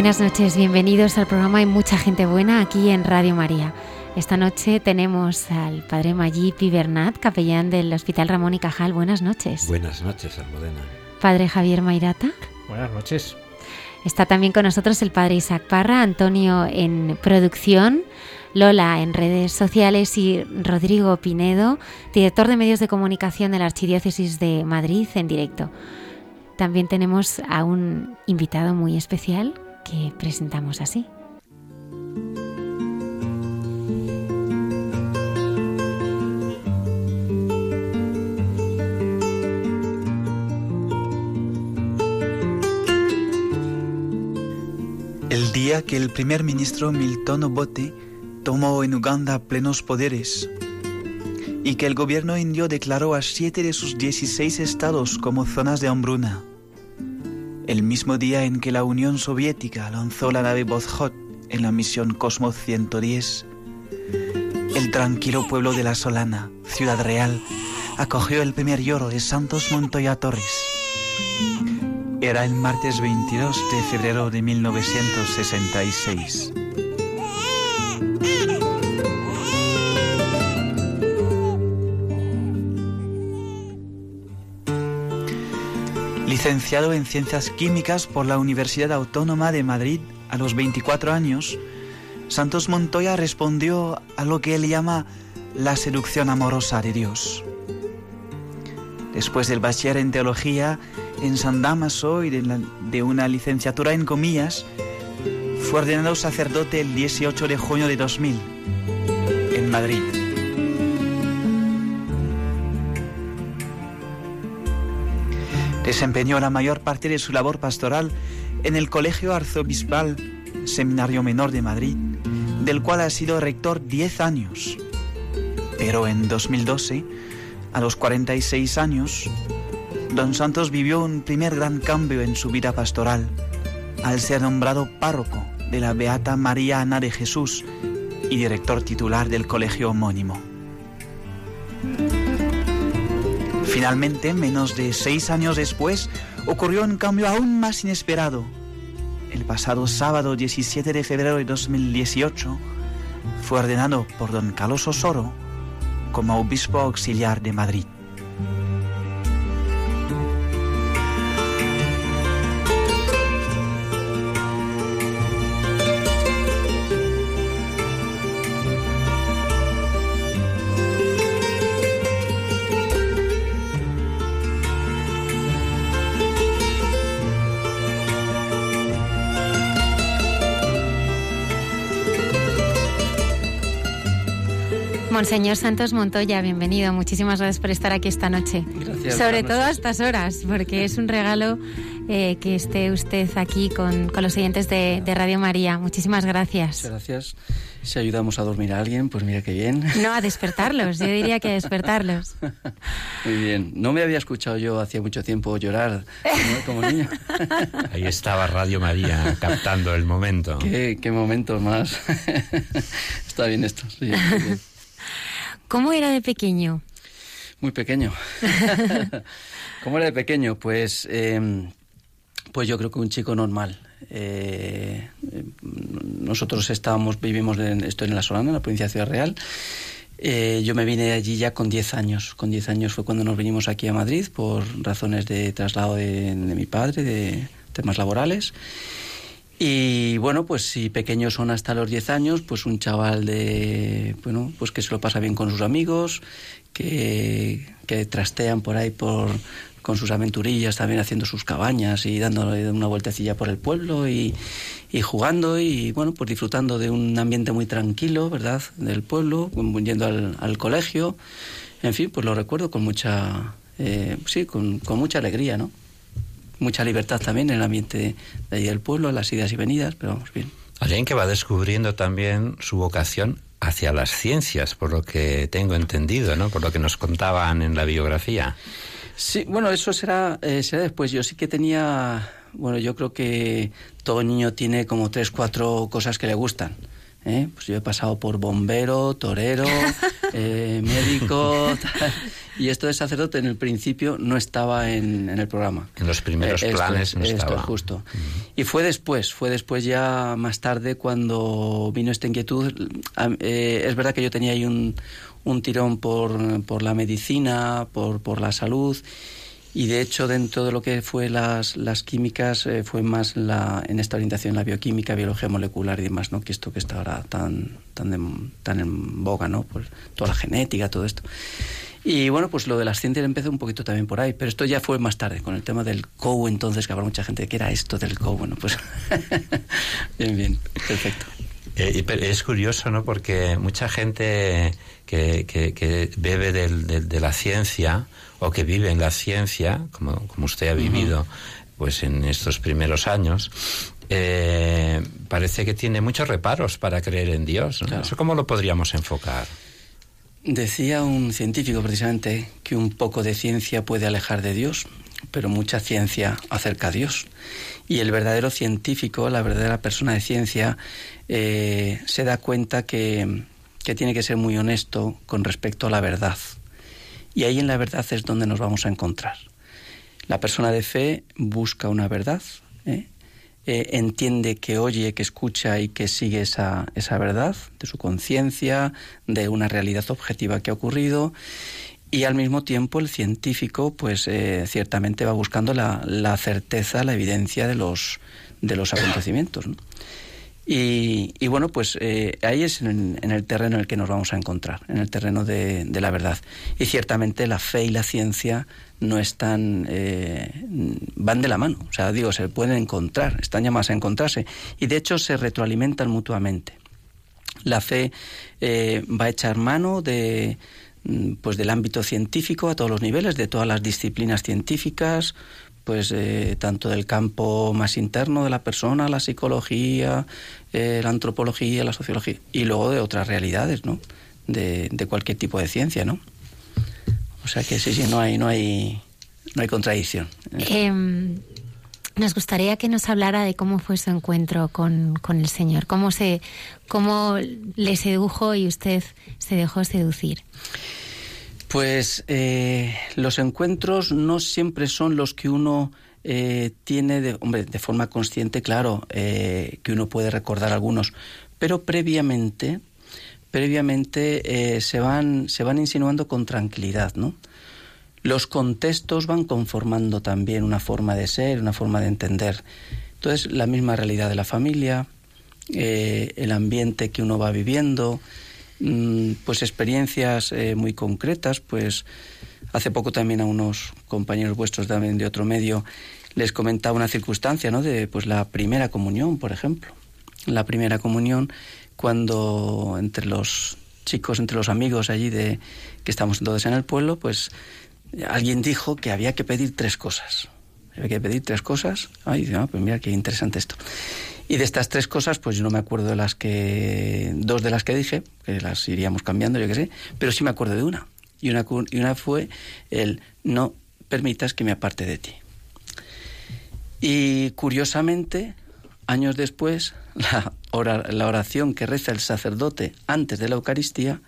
Buenas noches, bienvenidos al programa Hay mucha gente buena aquí en Radio María. Esta noche tenemos al padre Mayip Bernat, capellán del Hospital Ramón y Cajal. Buenas noches. Buenas noches, Almudena. Padre Javier Mairata. Buenas noches. Está también con nosotros el padre Isaac Parra, Antonio en producción, Lola en redes sociales y Rodrigo Pinedo, director de medios de comunicación de la Archidiócesis de Madrid en directo. También tenemos a un invitado muy especial que presentamos así. El día que el primer ministro Milton Obote tomó en Uganda plenos poderes y que el gobierno indio declaró a siete de sus 16 estados como zonas de hambruna el mismo día en que la Unión Soviética lanzó la nave Voskhod en la misión Cosmos 110, el tranquilo pueblo de La Solana, ciudad real, acogió el primer lloro de Santos Montoya Torres. Era el martes 22 de febrero de 1966. Licenciado en Ciencias Químicas por la Universidad Autónoma de Madrid a los 24 años, Santos Montoya respondió a lo que él llama la seducción amorosa de Dios. Después del bachiller en teología en San Damaso y de, de una licenciatura en comillas, fue ordenado sacerdote el 18 de junio de 2000 en Madrid. Desempeñó la mayor parte de su labor pastoral en el Colegio Arzobispal Seminario Menor de Madrid, del cual ha sido rector 10 años. Pero en 2012, a los 46 años, don Santos vivió un primer gran cambio en su vida pastoral al ser nombrado párroco de la Beata María Ana de Jesús y director titular del colegio homónimo. Finalmente, menos de seis años después, ocurrió un cambio aún más inesperado. El pasado sábado 17 de febrero de 2018 fue ordenado por don Carlos Osoro como obispo auxiliar de Madrid. Monseñor Santos Montoya, bienvenido. Muchísimas gracias por estar aquí esta noche. Gracias. Sobre todo a estas horas, porque es un regalo eh, que esté usted aquí con, con los oyentes de, de, Radio María. Muchísimas gracias. Muchas gracias. Si ayudamos a dormir a alguien, pues mira qué bien. No, a despertarlos. Yo diría que a despertarlos. Muy bien. No me había escuchado yo hacía mucho tiempo llorar como, como niño. Ahí estaba Radio María captando el momento. Qué, qué momento más. Está bien esto. Sí, bien. ¿Cómo era de pequeño? Muy pequeño. ¿Cómo era de pequeño? Pues, eh, pues yo creo que un chico normal. Eh, nosotros estábamos, vivimos, en, estoy en La Solana, en la provincia de Ciudad Real. Eh, yo me vine allí ya con 10 años. Con 10 años fue cuando nos vinimos aquí a Madrid por razones de traslado de, de mi padre, de temas laborales. Y bueno, pues si pequeños son hasta los 10 años, pues un chaval de, bueno, pues que se lo pasa bien con sus amigos, que, que trastean por ahí por con sus aventurillas, también haciendo sus cabañas y dándole una vueltecilla por el pueblo y, y jugando y bueno, pues disfrutando de un ambiente muy tranquilo, ¿verdad? Del pueblo, yendo al, al colegio. En fin, pues lo recuerdo con mucha, eh, sí, con, con, mucha alegría, ¿no? Mucha libertad también en el ambiente de ahí del pueblo, las idas y venidas, pero vamos bien. Alguien que va descubriendo también su vocación hacia las ciencias, por lo que tengo entendido, ¿no? Por lo que nos contaban en la biografía. Sí, bueno, eso será, eh, será después. Yo sí que tenía, bueno, yo creo que todo niño tiene como tres, cuatro cosas que le gustan. ¿eh? Pues yo he pasado por bombero, torero, eh, médico, tal. Y esto de sacerdote en el principio no estaba en, en el programa. En los primeros Eh, esto planes es, no esto estaba. es justo. Y fue después, fue después ya más tarde cuando vino esta inquietud. Am- eh, es verdad que yo tenía ahí un, un tirón por, por la medicina, por, por la salud. Y de hecho, dentro de lo que fue las, las químicas, eh, fue más la, en esta orientación la bioquímica, biología molecular y demás, ¿no? Que esto que está ahora tan, tan, de- tan en boga, ¿no? Pues toda la genética, todo esto. Y bueno, pues lo de las ciencias empezó un poquito también por ahí, pero esto ya fue más tarde, con el tema del COU, entonces, que habrá mucha gente que era esto del COU. Bueno, pues bien, bien, perfecto. Eh, es curioso, ¿no? Porque mucha gente que, que, que bebe del- del- de la ciencia o que vive en la ciencia, como, como usted ha vivido pues en estos primeros años, eh, parece que tiene muchos reparos para creer en Dios. ¿no? Claro. ¿Eso cómo lo podríamos enfocar? Decía un científico precisamente que un poco de ciencia puede alejar de Dios, pero mucha ciencia acerca a Dios. Y el verdadero científico, la verdadera persona de ciencia, eh, se da cuenta que, que tiene que ser muy honesto con respecto a la verdad. Y ahí en la verdad es donde nos vamos a encontrar. La persona de fe busca una verdad, ¿eh? Eh, entiende que oye, que escucha y que sigue esa, esa verdad de su conciencia, de una realidad objetiva que ha ocurrido. Y al mismo tiempo el científico, pues eh, ciertamente va buscando la, la certeza, la evidencia de los, de los acontecimientos. y bueno, pues eh, ahí es en, en el terreno en el que nos vamos a encontrar, en el terreno de, de la verdad. Y ciertamente la fe y la ciencia no están, eh, van de la mano, o sea, digo, se pueden encontrar, están llamadas a encontrarse. Y de hecho se retroalimentan mutuamente. La fe eh, va a echar mano de, mm, pues del ámbito científico a todos los niveles, de todas las disciplinas científicas, pues eh, tanto del campo más interno de la persona, la psicología, eh, la antropología, la sociología, y luego de otras realidades, ¿no? De, de cualquier tipo de ciencia, ¿no? O sea que sí, sí, no hay, no hay, no hay contradicción. Eh, nos gustaría que nos hablara de cómo fue su encuentro con, con el Señor, cómo se, cómo le sedujo y usted se dejó seducir. Pues eh, los encuentros no siempre son los que uno eh, tiene, de, hombre, de forma consciente, claro, eh, que uno puede recordar algunos, pero previamente, previamente eh, se van, se van insinuando con tranquilidad, ¿no? Los contextos van conformando también una forma de ser, una forma de entender. Entonces, la misma realidad de la familia, eh, el ambiente que uno va viviendo, mm, pues experiencias eh, muy concretas, pues hace poco también a unos compañeros vuestros de otro medio les comentaba una circunstancia, ¿no? De pues la primera comunión, por ejemplo. La primera comunión cuando entre los chicos, entre los amigos allí de que estamos todos en el pueblo, pues alguien dijo que había que pedir tres cosas. Había que pedir tres cosas. Ay, dice, ah, pues mira qué interesante esto. Y de estas tres cosas, pues yo no me acuerdo de las que. dos de las que dije, que las iríamos cambiando, yo qué sé, pero sí me acuerdo de una. Y una, y una fue el no permitas que me aparte de ti. Y curiosamente, años después, la, ora- la oración que reza el sacerdote antes de la Eucaristía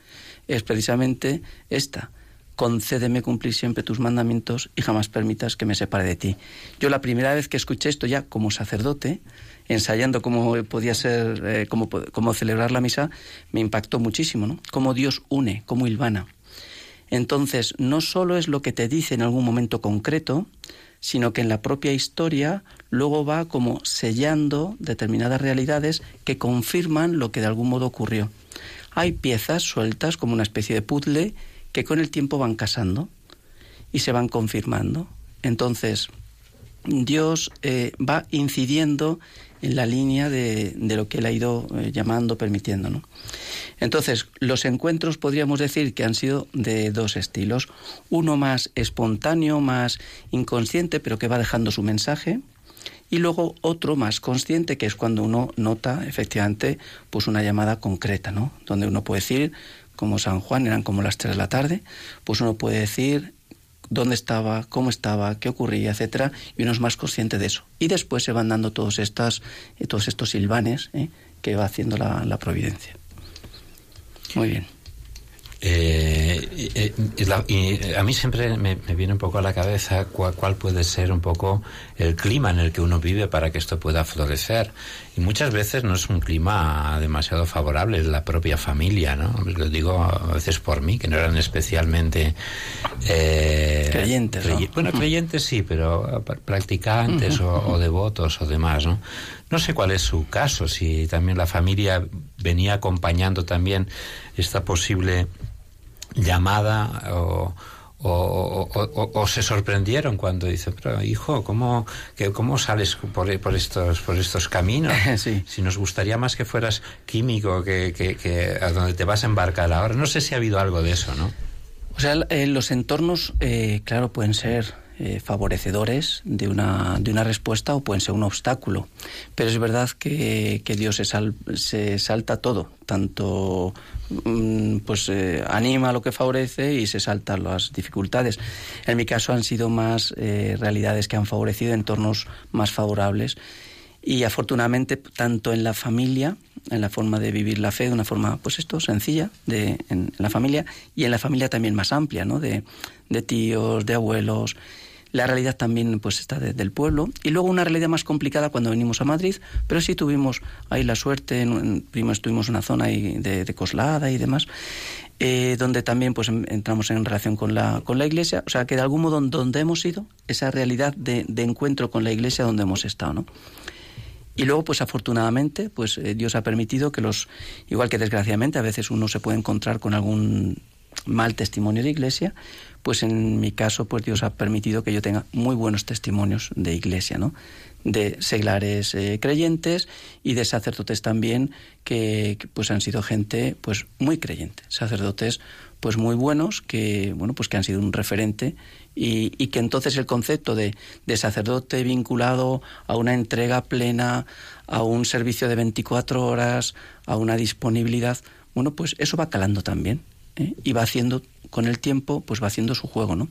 es precisamente esta. Concédeme cumplir siempre tus mandamientos y jamás permitas que me separe de ti. Yo la primera vez que escuché esto ya como sacerdote, ensayando cómo podía ser, eh, cómo, cómo celebrar la misa, me impactó muchísimo, ¿no? Cómo Dios une, cómo hilvana. Entonces, no solo es lo que te dice en algún momento concreto, sino que en la propia historia luego va como sellando determinadas realidades que confirman lo que de algún modo ocurrió. Hay piezas sueltas como una especie de puzzle que con el tiempo van casando y se van confirmando Entonces, Dios eh, va incidiendo en la línea de, lo que Él ha ido eh, llamando, permitiendo. ¿no? Entonces, los encuentros podríamos decir que han sido de dos estilos. Uno más espontáneo, más inconsciente, pero que va dejando su mensaje. Y luego otro más consciente, que es cuando uno nota efectivamente pues una llamada concreta, ¿no? Donde uno puede decir, como San Juan, eran como las tres de la tarde, pues uno puede decir dónde estaba, cómo estaba, qué ocurría, etcétera, y uno es más consciente de eso. Y después se van dando todos estas, eh, todos estos silvanes ¿eh? que va haciendo la, la providencia. Muy bien. Eh, y, a mí siempre me, viene un poco a la cabeza cuál, puede ser un poco el clima en el que uno vive para que esto pueda florecer. Y muchas veces no es un clima demasiado favorable, es la propia familia, ¿no? Lo digo a veces por mí, que no eran especialmente... Eh, creyentes, Bueno, creyentes sí, pero practicantes o, o devotos o demás, ¿no? No sé cuál es su caso, si también la familia venía acompañando también esta posible llamada o, o, se sorprendieron cuando dice, pero hijo, ¿cómo, que, cómo sales por, por, estos, por estos caminos? Si nos gustaría más que fueras químico, que, que, a donde te vas a embarcar ahora. No sé si ha habido algo de eso, ¿no? O sea, los entornos, eh, claro, pueden ser eh, favorecedores de una, de una respuesta o pueden ser un obstáculo. Pero es verdad que, Dios se, se salta todo, tanto mm, pues eh, anima lo que favorece y se saltan las dificultades. En mi caso han sido más eh, realidades que han favorecido entornos más favorables y afortunadamente tanto en la familia en la forma de vivir la fe de una forma pues esto sencilla de en, la familia y en la familia también más amplia no de, de tíos de abuelos la realidad también pues está desde el pueblo. Y luego una realidad más complicada cuando venimos a Madrid, pero sí tuvimos ahí la suerte, en, primero estuvimos en una zona de, de Coslada y demás, eh, donde también pues entramos en relación con la, con la iglesia. O sea que de algún modo donde hemos ido, esa realidad de, de encuentro con la iglesia donde hemos estado, ¿no? Y luego, pues afortunadamente, pues eh, Dios ha permitido que los, igual que desgraciadamente, a veces uno se puede encontrar con algún mal testimonio de iglesia, pues en mi caso, pues Dios ha permitido que yo tenga muy buenos testimonios de iglesia, ¿no? De seglares eh, creyentes y de sacerdotes también que, pues han sido gente pues muy creyente, sacerdotes pues muy buenos que bueno pues que han sido un referente y, y que entonces el concepto de, de, sacerdote vinculado a una entrega plena, a un servicio de 24 horas, a una disponibilidad, bueno pues eso va calando también ¿eh? y va haciendo con el tiempo, pues va haciendo su juego, ¿no?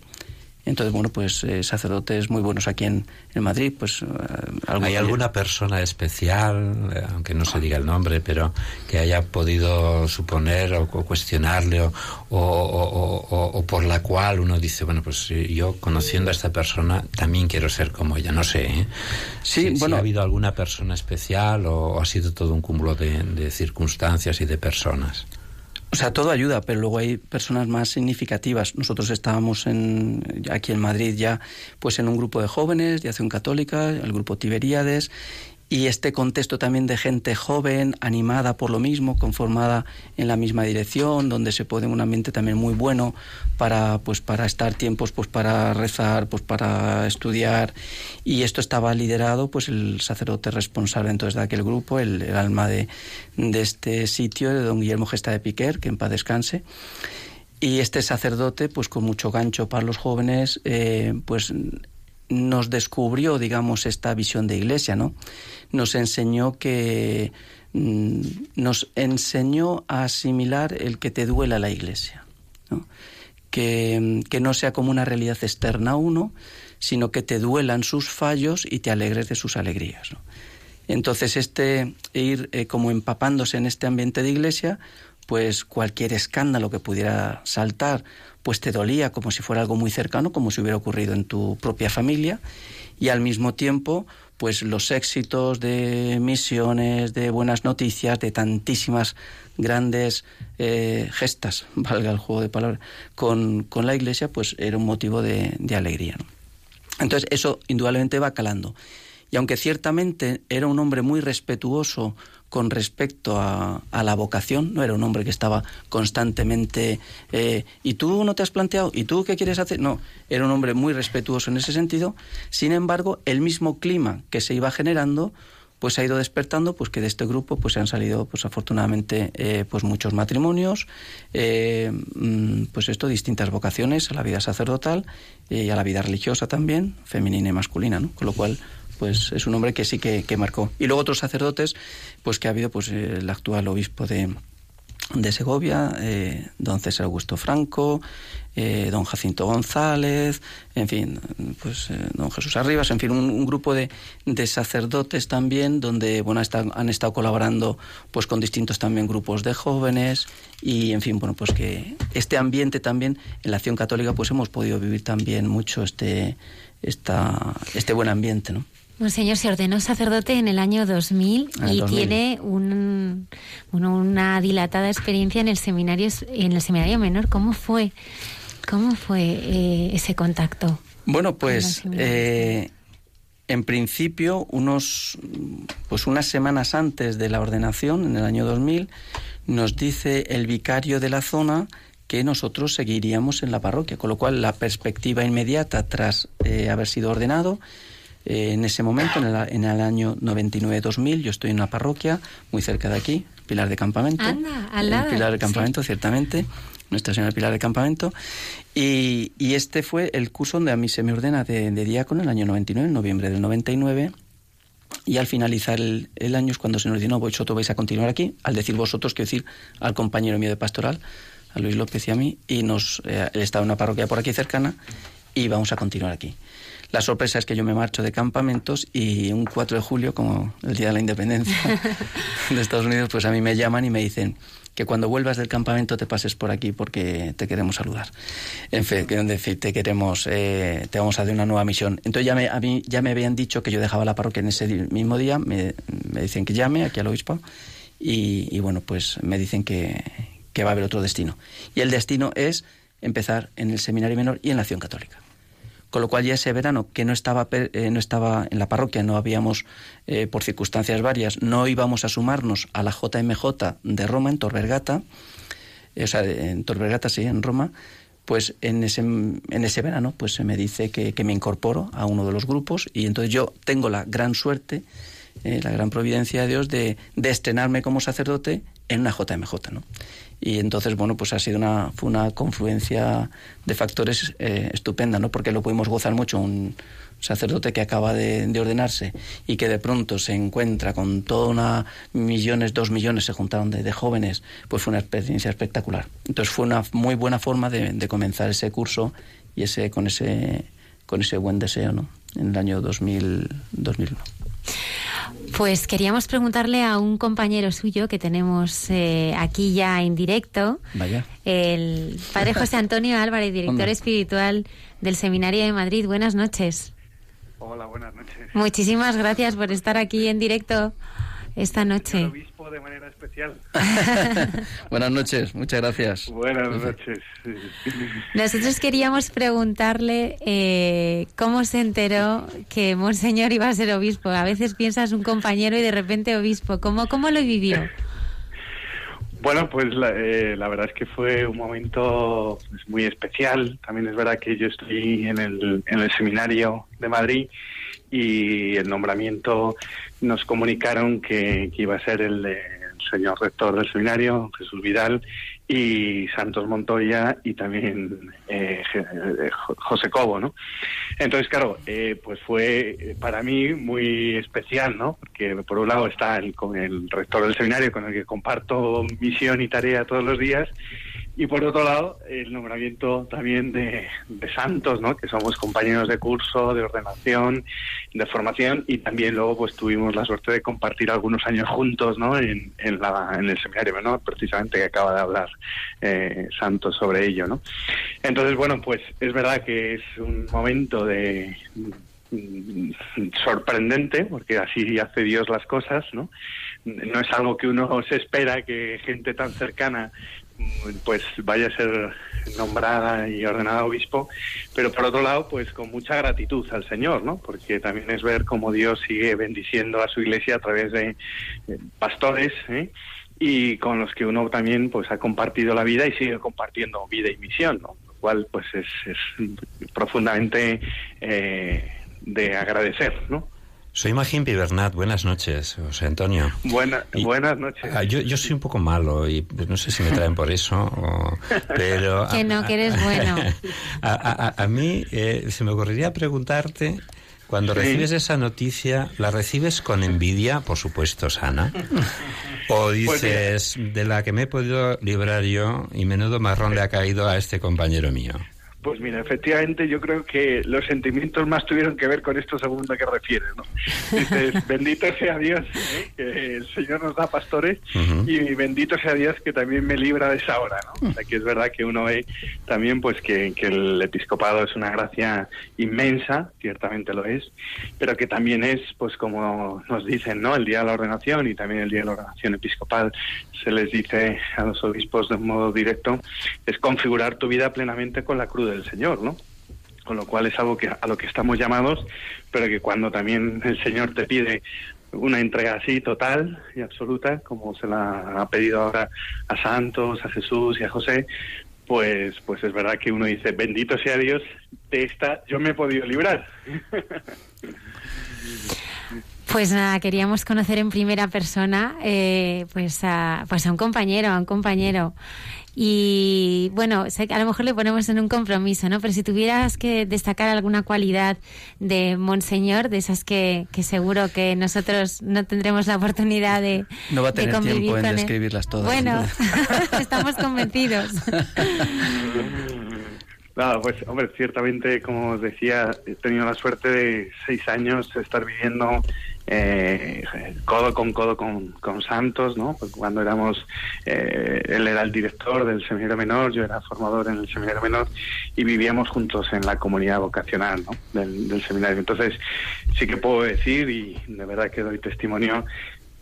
Entonces, bueno, pues eh, sacerdotes muy buenos aquí en, en Madrid, pues... Eh, ¿Hay alguna persona especial, eh, aunque no se diga el nombre, pero que haya podido suponer o, cuestionarle o, o, por la cual uno dice, bueno, pues yo conociendo a esta persona también quiero ser como ella, no sé. ¿eh? Sí, bueno... ¿Ha habido alguna persona especial o, ha sido todo un cúmulo de, de circunstancias y de personas? O sea, todo ayuda, pero luego hay personas más significativas. Nosotros estábamos en, aquí en Madrid ya pues en un grupo de jóvenes de Acción Católica, el grupo Tiberíades, y este contexto también de gente joven, animada por lo mismo, conformada en la misma dirección, donde se puede un ambiente también muy bueno para pues para estar tiempos pues para rezar, pues para estudiar y esto estaba liderado pues el sacerdote responsable entonces de aquel grupo, el, alma de, de, este sitio de don Guillermo Gesta de Piquer, que en paz descanse. Y este sacerdote, pues con mucho gancho para los jóvenes, eh, pues nos descubrió, digamos, esta visión de iglesia, ¿no? Nos enseñó que mm, nos enseñó a asimilar el que te duela la iglesia, ¿no? Que, que, no sea como una realidad externa a uno, sino que te duelan sus fallos y te alegres de sus alegrías. ¿no? Entonces, este ir eh, como empapándose en este ambiente de iglesia, pues cualquier escándalo que pudiera saltar pues te dolía como si fuera algo muy cercano, como si hubiera ocurrido en tu propia familia, y al mismo tiempo, pues los éxitos de misiones, de buenas noticias, de tantísimas grandes eh, gestas, valga el juego de palabras, con, con, la Iglesia, pues era un motivo de, de alegría. Entonces, eso indudablemente va calando. Y aunque ciertamente era un hombre muy respetuoso con respecto a, la vocación, no era un hombre que estaba constantemente, eh, ¿y tú no te has planteado? ¿Y tú qué quieres hacer? No, era un hombre muy respetuoso en ese sentido. Sin embargo, el mismo clima que se iba generando, pues ha ido despertando pues que de este grupo pues han salido pues afortunadamente eh, pues muchos matrimonios eh, mm, pues esto distintas vocaciones a la vida sacerdotal y a la vida religiosa también femenina y masculina ¿no? con lo cual pues es un hombre que sí que, marcó. Y luego otros sacerdotes, pues que ha habido pues el actual obispo de, de Segovia, eh, don César Augusto Franco, eh, don Jacinto González, en fin, pues eh, don Jesús Arribas, en fin, un, grupo de, de, sacerdotes también, donde bueno han estado colaborando pues con distintos también grupos de jóvenes y en fin, bueno, pues que este ambiente también en la acción católica pues hemos podido vivir también mucho este esta, este buen ambiente, ¿no? Señor se ordenó sacerdote en el año 2000 y tiene un, una dilatada experiencia en el seminario en el seminario menor. ¿Cómo fue? ¿Cómo fue eh, ese contacto? Bueno, pues eh, en principio unos pues unas semanas antes de la ordenación en el año 2000 nos dice el vicario de la zona que nosotros seguiríamos en la parroquia, con lo cual la perspectiva inmediata tras eh, haber sido ordenado eh, en ese momento, en el, en el año 99-2000, yo estoy en una parroquia muy cerca de aquí, Pilar de Campamento. Anda, al lado. Pilar de Campamento, ciertamente. Nuestra Señora Pilar de Campamento. Y, y, este fue el curso donde a mí se me ordena de, de diácono en el año 99, en noviembre del 99. Y al finalizar el, el año es cuando se nos no, vosotros vais a continuar aquí. Al decir vosotros, quiero decir al compañero mío de pastoral, a Luis López y a mí, y nos, eh, él estaba en una parroquia por aquí cercana, y vamos a continuar aquí. La sorpresa es que yo me marcho de campamentos y un 4 de julio, como el Día de la Independencia de Estados Unidos, pues a mí me llaman y me dicen que cuando vuelvas del campamento te pases por aquí porque te queremos saludar. En fin, te queremos, eh, te vamos a dar una nueva misión. Entonces ya me, a mí ya me habían dicho que yo dejaba la parroquia en ese mismo día, me, dicen que llame aquí al obispo y, bueno, pues me dicen que, que va a haber otro destino. Y el destino es empezar en el seminario menor y en la acción católica con lo cual ya ese verano que no estaba, eh, no estaba en la parroquia, no habíamos, eh, por circunstancias varias, no íbamos a sumarnos a la JMJ de Roma, en Torvergata, eh, o sea, en Torvergata, sí, en Roma, pues en ese, en ese verano pues se me dice que, que, me incorporo a uno de los grupos y entonces yo tengo la gran suerte, la gran providencia de Dios de, de estrenarme como sacerdote en una JMJ, ¿no? y entonces bueno pues ha sido una fue una confluencia de factores eh, estupenda no porque lo pudimos gozar mucho un sacerdote que acaba de, ordenarse y que de pronto se encuentra con toda una millones dos millones se juntaron de, jóvenes pues fue una experiencia espectacular. Entonces fue una muy buena forma de, comenzar ese curso y ese con ese con ese buen deseo no en el año 2000 2001 pues queríamos preguntarle a un compañero suyo que tenemos eh, aquí ya en directo, Vaya. el padre José Antonio Álvarez, director espiritual del Seminario de Madrid. Buenas noches. Hola, buenas noches. Muchísimas gracias por estar aquí en directo esta noche. De manera especial. Buenas noches, muchas gracias. Buenas noches. Nosotros queríamos preguntarle eh, cómo se enteró que Monseñor iba a ser obispo. A veces piensas un compañero y de repente obispo. ¿Cómo, cómo lo vivió? Bueno, pues eh, la, verdad es que fue un momento pues, muy especial. También es verdad que yo estoy en el, en el seminario de Madrid y el nombramiento nos comunicaron que, iba a ser el, señor rector del seminario, Jesús Vidal, y Santos Montoya y también eh, eh, José Cobo, ¿no? Entonces, claro, eh, pues fue para mí muy especial, ¿no? Porque por un lado está el, con el rector del seminario con el que comparto misión y tarea todos los días y por otro lado, el nombramiento también de, santos, ¿no? que somos compañeros de curso, de ordenación, de formación, y también luego pues tuvimos la suerte de compartir algunos años juntos ¿no? en, en, la, en el seminario menor, precisamente que acaba de hablar eh, Santos sobre ello. ¿no? Entonces, bueno, pues es verdad que es un momento de mm, sorprendente, porque así hace Dios las cosas, ¿no? No es algo que uno se espera que gente tan cercana pues vaya a ser nombrada y ordenada obispo, pero por otro lado, pues con mucha gratitud al Señor, ¿no? Porque también es ver cómo Dios sigue bendiciendo a su iglesia a través de eh, pastores, ¿eh? y con los que uno también pues ha compartido la vida y sigue compartiendo vida y misión, ¿no? Lo cual pues es, es profundamente eh, de agradecer, ¿no? Soy Magín Pibernat, buenas noches, José Antonio. Buena, buenas noches. Ah, yo, yo, soy un poco malo y no sé si me traen por eso, o, pero... que no, que eres bueno. A, a, a mí eh, se me ocurriría preguntarte, cuando sí. recibes esa noticia, ¿la recibes con envidia, por supuesto, sana? ¿O dices, pues de la que me he podido librar yo y menudo marrón le ha caído a este compañero mío? Pues mira, efectivamente yo creo que los sentimientos más tuvieron que ver con esto segundo que refieres, ¿no? Dices, bendito sea Dios, ¿eh? que el Señor nos da pastores uh -huh. y bendito sea Dios que también me libra de esa hora, ¿no? O sea, que es verdad que uno ve también pues que, que el episcopado es una gracia inmensa, ciertamente lo es, pero que también es, pues como nos dicen, ¿no? El día de la ordenación y también el día de la ordenación episcopal se les dice a los obispos de modo directo, es configurar tu vida plenamente con la cruz del Señor, ¿no? Con lo cual es algo que a lo que estamos llamados, pero que cuando también el Señor te pide una entrega así total y absoluta, como se la ha pedido ahora a santos, a Jesús y a José, pues, pues es verdad que uno dice, bendito sea Dios, de esta yo me he podido librar. Pues nada, queríamos conocer en primera persona eh, pues, a, pues a un compañero, a un compañero. Y bueno, sé que a lo mejor le ponemos en un compromiso, ¿no? Pero si tuvieras que destacar alguna cualidad de Monseñor, de esas que, que seguro que nosotros no tendremos la oportunidad de. No va a tener de tiempo en él. describirlas todas. Bueno, estamos convencidos. Claro, pues hombre, ciertamente, como os decía, he tenido la suerte de seis años estar viviendo eh, codo con codo con, Santos, ¿no? Porque cuando éramos, eh, él era el director del seminario menor, yo era formador en el seminario menor y vivíamos juntos en la comunidad vocacional, ¿no? Del, del seminario. Entonces, sí que puedo decir, y de verdad que doy testimonio,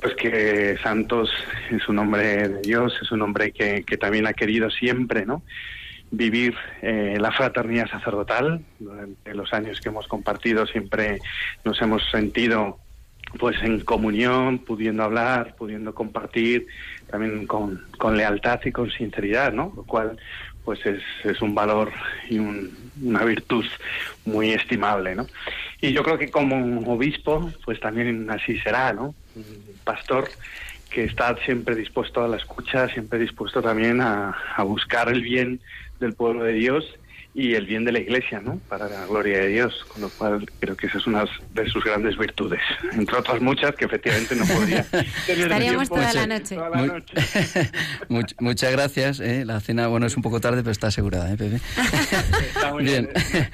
pues que Santos es un hombre de Dios, es un hombre que, que también ha querido siempre, ¿no? vivir eh, la fraternidad sacerdotal. Durante los años que hemos compartido siempre nos hemos sentido pues en comunión, pudiendo hablar, pudiendo compartir, también con, lealtad y con sinceridad, ¿no? Lo cual pues es, es un valor y un, una virtud muy estimable, ¿no? Y yo creo que como obispo, pues también así será, ¿no? Un pastor que está siempre dispuesto a la escucha, siempre dispuesto también a buscar el bien del pueblo de Dios y el bien de la Iglesia, ¿no? Para la gloria de Dios, con lo cual creo que esa es una de sus grandes virtudes, entre otras muchas que efectivamente no podría tener Estaríamos toda la noche. Toda la noche. Much, muchas gracias. ¿eh? La cena, bueno, es un poco tarde, pero está asegurada, ¿eh, Pepe? Está muy bien. bien.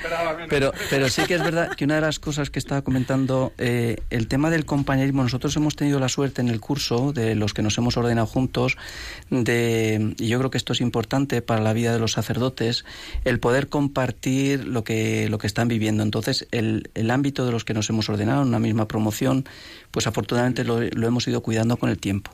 Pero, pero sí que es verdad que una de las cosas que estaba comentando, eh, el tema del compañerismo, nosotros hemos tenido la suerte en el curso de los que nos hemos ordenado juntos, de, y yo creo que esto es importante para la vida de los sacerdotes, el poder compartir lo que, lo que están viviendo. Entonces, el, el ámbito de los que nos hemos ordenado en una misma promoción, pues afortunadamente lo, lo hemos ido cuidando con el tiempo.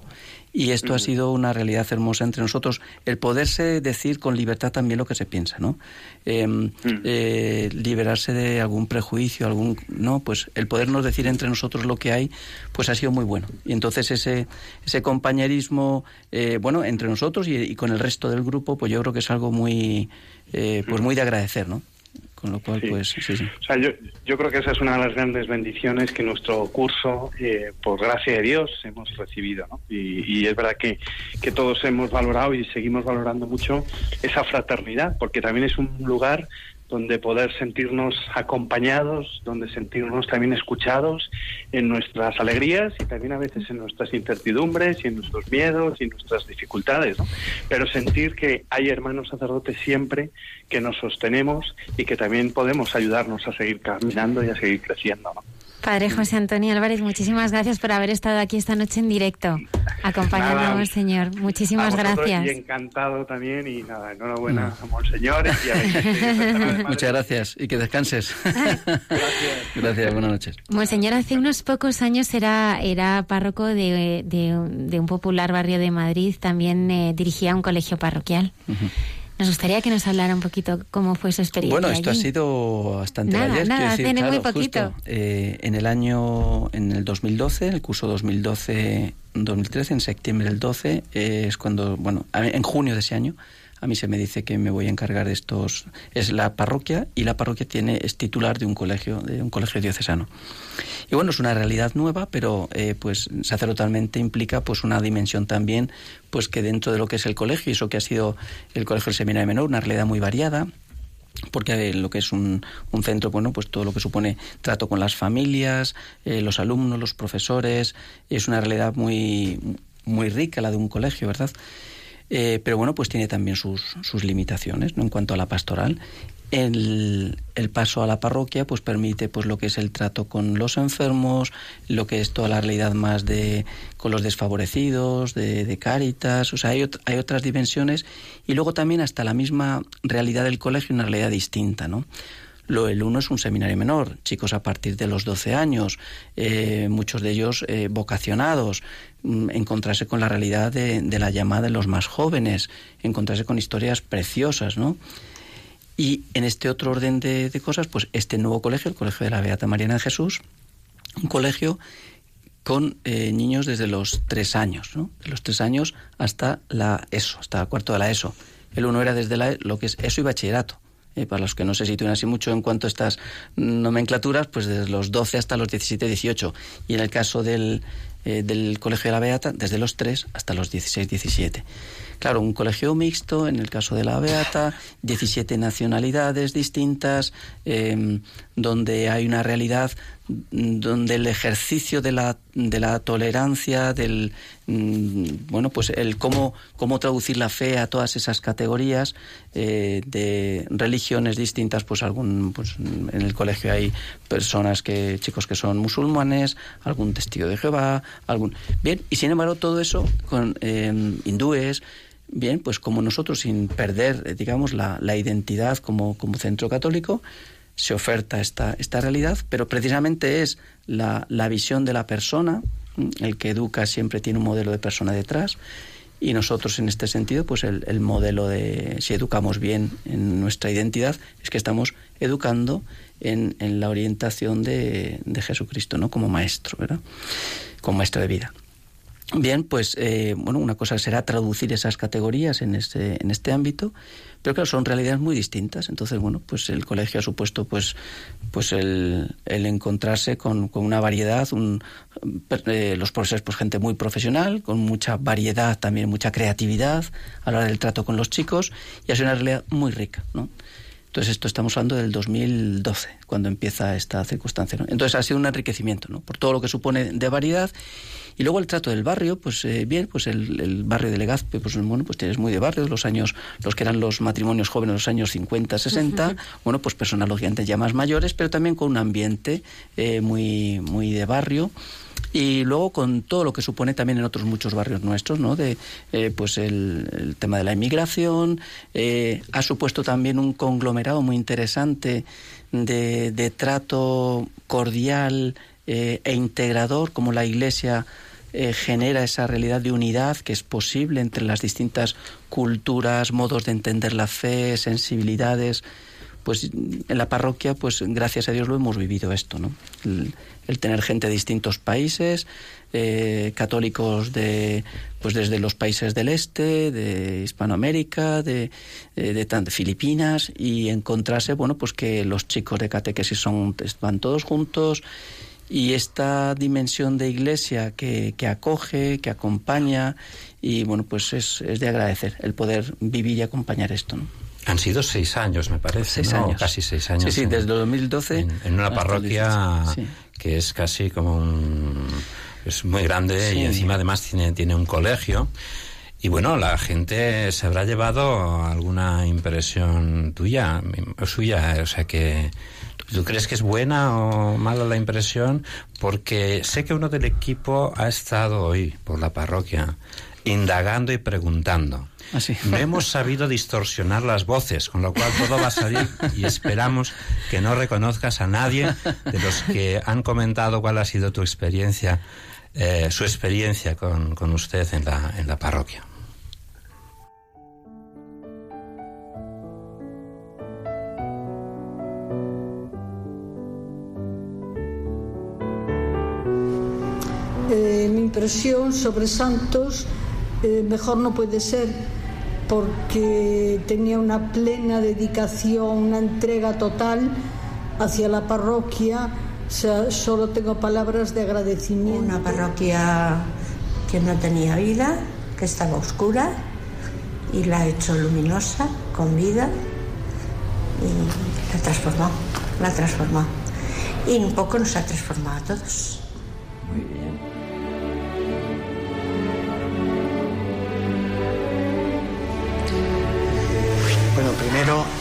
Y esto uh -huh. ha sido una realidad hermosa entre nosotros, el poderse decir con libertad también lo que se piensa, ¿no? Eh, uh -huh. eh, liberarse de algún prejuicio, algún, ¿no? Pues el podernos decir entre nosotros lo que hay, pues ha sido muy bueno. Y entonces ese, ese compañerismo, eh, bueno, entre nosotros y, y, con el resto del grupo, pues yo creo que es algo muy, eh, pues muy de agradecer, ¿no? Con lo cual, sí. pues, sí, sí. O sea, yo, yo creo que esa es una de las grandes bendiciones que nuestro curso, eh, por gracia de Dios, hemos recibido, ¿no? Y, y, es verdad que, que todos hemos valorado y seguimos valorando mucho esa fraternidad, porque también es un lugar donde poder sentirnos acompañados, donde sentirnos también escuchados en nuestras alegrías y también a veces en nuestras incertidumbres y en nuestros miedos y nuestras dificultades, ¿no? Pero sentir que hay hermanos sacerdotes siempre que nos sostenemos y que también podemos ayudarnos a seguir caminando y a seguir creciendo, ¿no? Padre José Antonio Álvarez, muchísimas gracias por haber estado aquí esta noche en directo, acompañando nada, a Monseñor. Muchísimas gracias. Y encantado también, y nada, enhorabuena mm. a Monseñor. Y a Muchas gracias, y que descanses. gracias. gracias, buenas noches. Monseñor, hace unos pocos años era, era párroco de, de, de un popular barrio de Madrid, también eh, dirigía un colegio parroquial. Uh -huh. Nos gustaría que nos hablara un poquito cómo fue su experiencia. Bueno, esto ha sido bastante nada, Nada, tiene muy poquito. Eh, en el año, en el 2012, el curso 2012-2013, en septiembre del 12, eh, es cuando, bueno, en junio de ese año, a mí se me dice que me voy a encargar de estos. Es la parroquia y la parroquia tiene es titular de un colegio, de un colegio diocesano. Y bueno, es una realidad nueva, pero eh, pues sacerdotalmente implica pues una dimensión también, pues que dentro de lo que es el colegio y eso que ha sido el colegio del seminario menor, una realidad muy variada, porque lo que es un, un, centro, bueno, pues todo lo que supone trato con las familias, eh, los alumnos, los profesores, es una realidad muy, muy rica la de un colegio, ¿verdad? Eh, pero bueno, pues tiene también sus, sus limitaciones ¿no? en cuanto a la pastoral. El, el, paso a la parroquia pues permite pues lo que es el trato con los enfermos, lo que es toda la realidad más de con los desfavorecidos, de, de cáritas, o sea, hay, hay otras dimensiones y luego también hasta la misma realidad del colegio, una realidad distinta, ¿no? Lo, el uno es un seminario menor, chicos a partir de los 12 años, eh, muchos de ellos eh, vocacionados, mm, encontrarse con la realidad de, la llamada de los más jóvenes, encontrarse con historias preciosas, ¿no? Y en este otro orden de, de cosas, pues este nuevo colegio, el Colegio de la Beata Mariana de Jesús, un colegio con eh, niños desde los tres años, ¿no? De los tres años hasta la ESO, hasta el cuarto de la ESO. El uno era desde la, lo que es ESO y bachillerato. Eh, para los que no se sitúen así mucho en cuanto a estas nomenclaturas, pues desde los 12 hasta los 17, 18. Y en el caso del, eh, del Colegio de la Beata, desde los 3 hasta los 16, 17. Claro, un colegio mixto, en el caso de la Beata, 17 nacionalidades distintas, eh, donde hay una realidad donde el ejercicio de la, de la tolerancia, del mm, bueno, pues el cómo, cómo traducir la fe a todas esas categorías eh, de religiones distintas, pues algún, pues en el colegio hay personas que, chicos que son musulmanes, algún testigo de Jehová, algún bien, y sin embargo todo eso con eh, hindúes, bien, pues como nosotros sin perder, eh, digamos, la, la identidad como, como centro católico, se oferta esta, esta realidad, pero precisamente es la, la, visión de la persona, el que educa siempre tiene un modelo de persona detrás, y nosotros en este sentido, pues el, el modelo de, si educamos bien en nuestra identidad, es que estamos educando en, en la orientación de, de, Jesucristo, ¿no? Como maestro, ¿verdad? Como maestro de vida. Bien, pues eh, bueno, una cosa será traducir esas categorías en este, en este ámbito, pero claro, son realidades muy distintas. Entonces, bueno, pues el colegio ha supuesto pues, pues el, el encontrarse con, con, una variedad, un, eh, los profesores, pues gente muy profesional, con mucha variedad, también mucha creatividad a la hora del trato con los chicos, y ha sido una realidad muy rica, ¿no? Entonces, esto estamos hablando del 2012, cuando empieza esta circunstancia. ¿no? Entonces, ha sido un enriquecimiento, ¿no? Por todo lo que supone de variedad y luego el trato del barrio, pues eh, bien, pues el, el, barrio de Legazpi, pues bueno, pues tienes muy de barrio, los años, los que eran los matrimonios jóvenes, los años 50, 60, uh -huh. bueno, pues personas lógicamente ya más mayores, pero también con un ambiente eh, muy, muy de barrio y luego con todo lo que supone también en otros muchos barrios nuestros, ¿no? De eh, pues el, tema de la inmigración, eh, ha supuesto también un conglomerado muy interesante de, de trato cordial eh, e integrador, como la Iglesia eh, genera esa realidad de unidad que es posible entre las distintas culturas, modos de entender la fe, sensibilidades pues en la parroquia, pues gracias a Dios lo hemos vivido esto, ¿no? El, tener gente de distintos países, eh, católicos de, pues desde los países del este, de Hispanoamérica, de, de, de, Filipinas, y encontrarse, bueno, pues que los chicos de catequesis son, van todos juntos, y esta dimensión de iglesia que, que acoge, que acompaña, y bueno, pues es, es de agradecer el poder vivir y acompañar esto, ¿no? Han sido seis años, me parece. Seis ¿no? años. Casi seis años. Sí, sí, desde 2012. En, en una parroquia sí. que es casi como un. Es muy grande sí. y encima además tiene, tiene un colegio. Y bueno, la gente se habrá llevado alguna impresión tuya, o suya, o sea que. ¿Tú crees que es buena o mala la impresión? Porque sé que uno del equipo ha estado hoy por la parroquia indagando y preguntando. Ah, Así. Hemos sabido distorsionar las voces, con lo cual todo va a salir y esperamos que no reconozcas a nadie de los que han comentado cuál ha sido tu experiencia, eh, su experiencia con, con, usted en la, en la parroquia. Eh, mi impresión sobre Santos eh, mejor no puede ser porque tenía una plena dedicación, una entrega total hacia la parroquia. O sea, solo tengo palabras de agradecimiento. Una parroquia que no tenía vida, que estaba oscura y la ha hecho luminosa, con vida y la transformó, la transformó. Y un poco nos ha transformado a todos. Muy bien.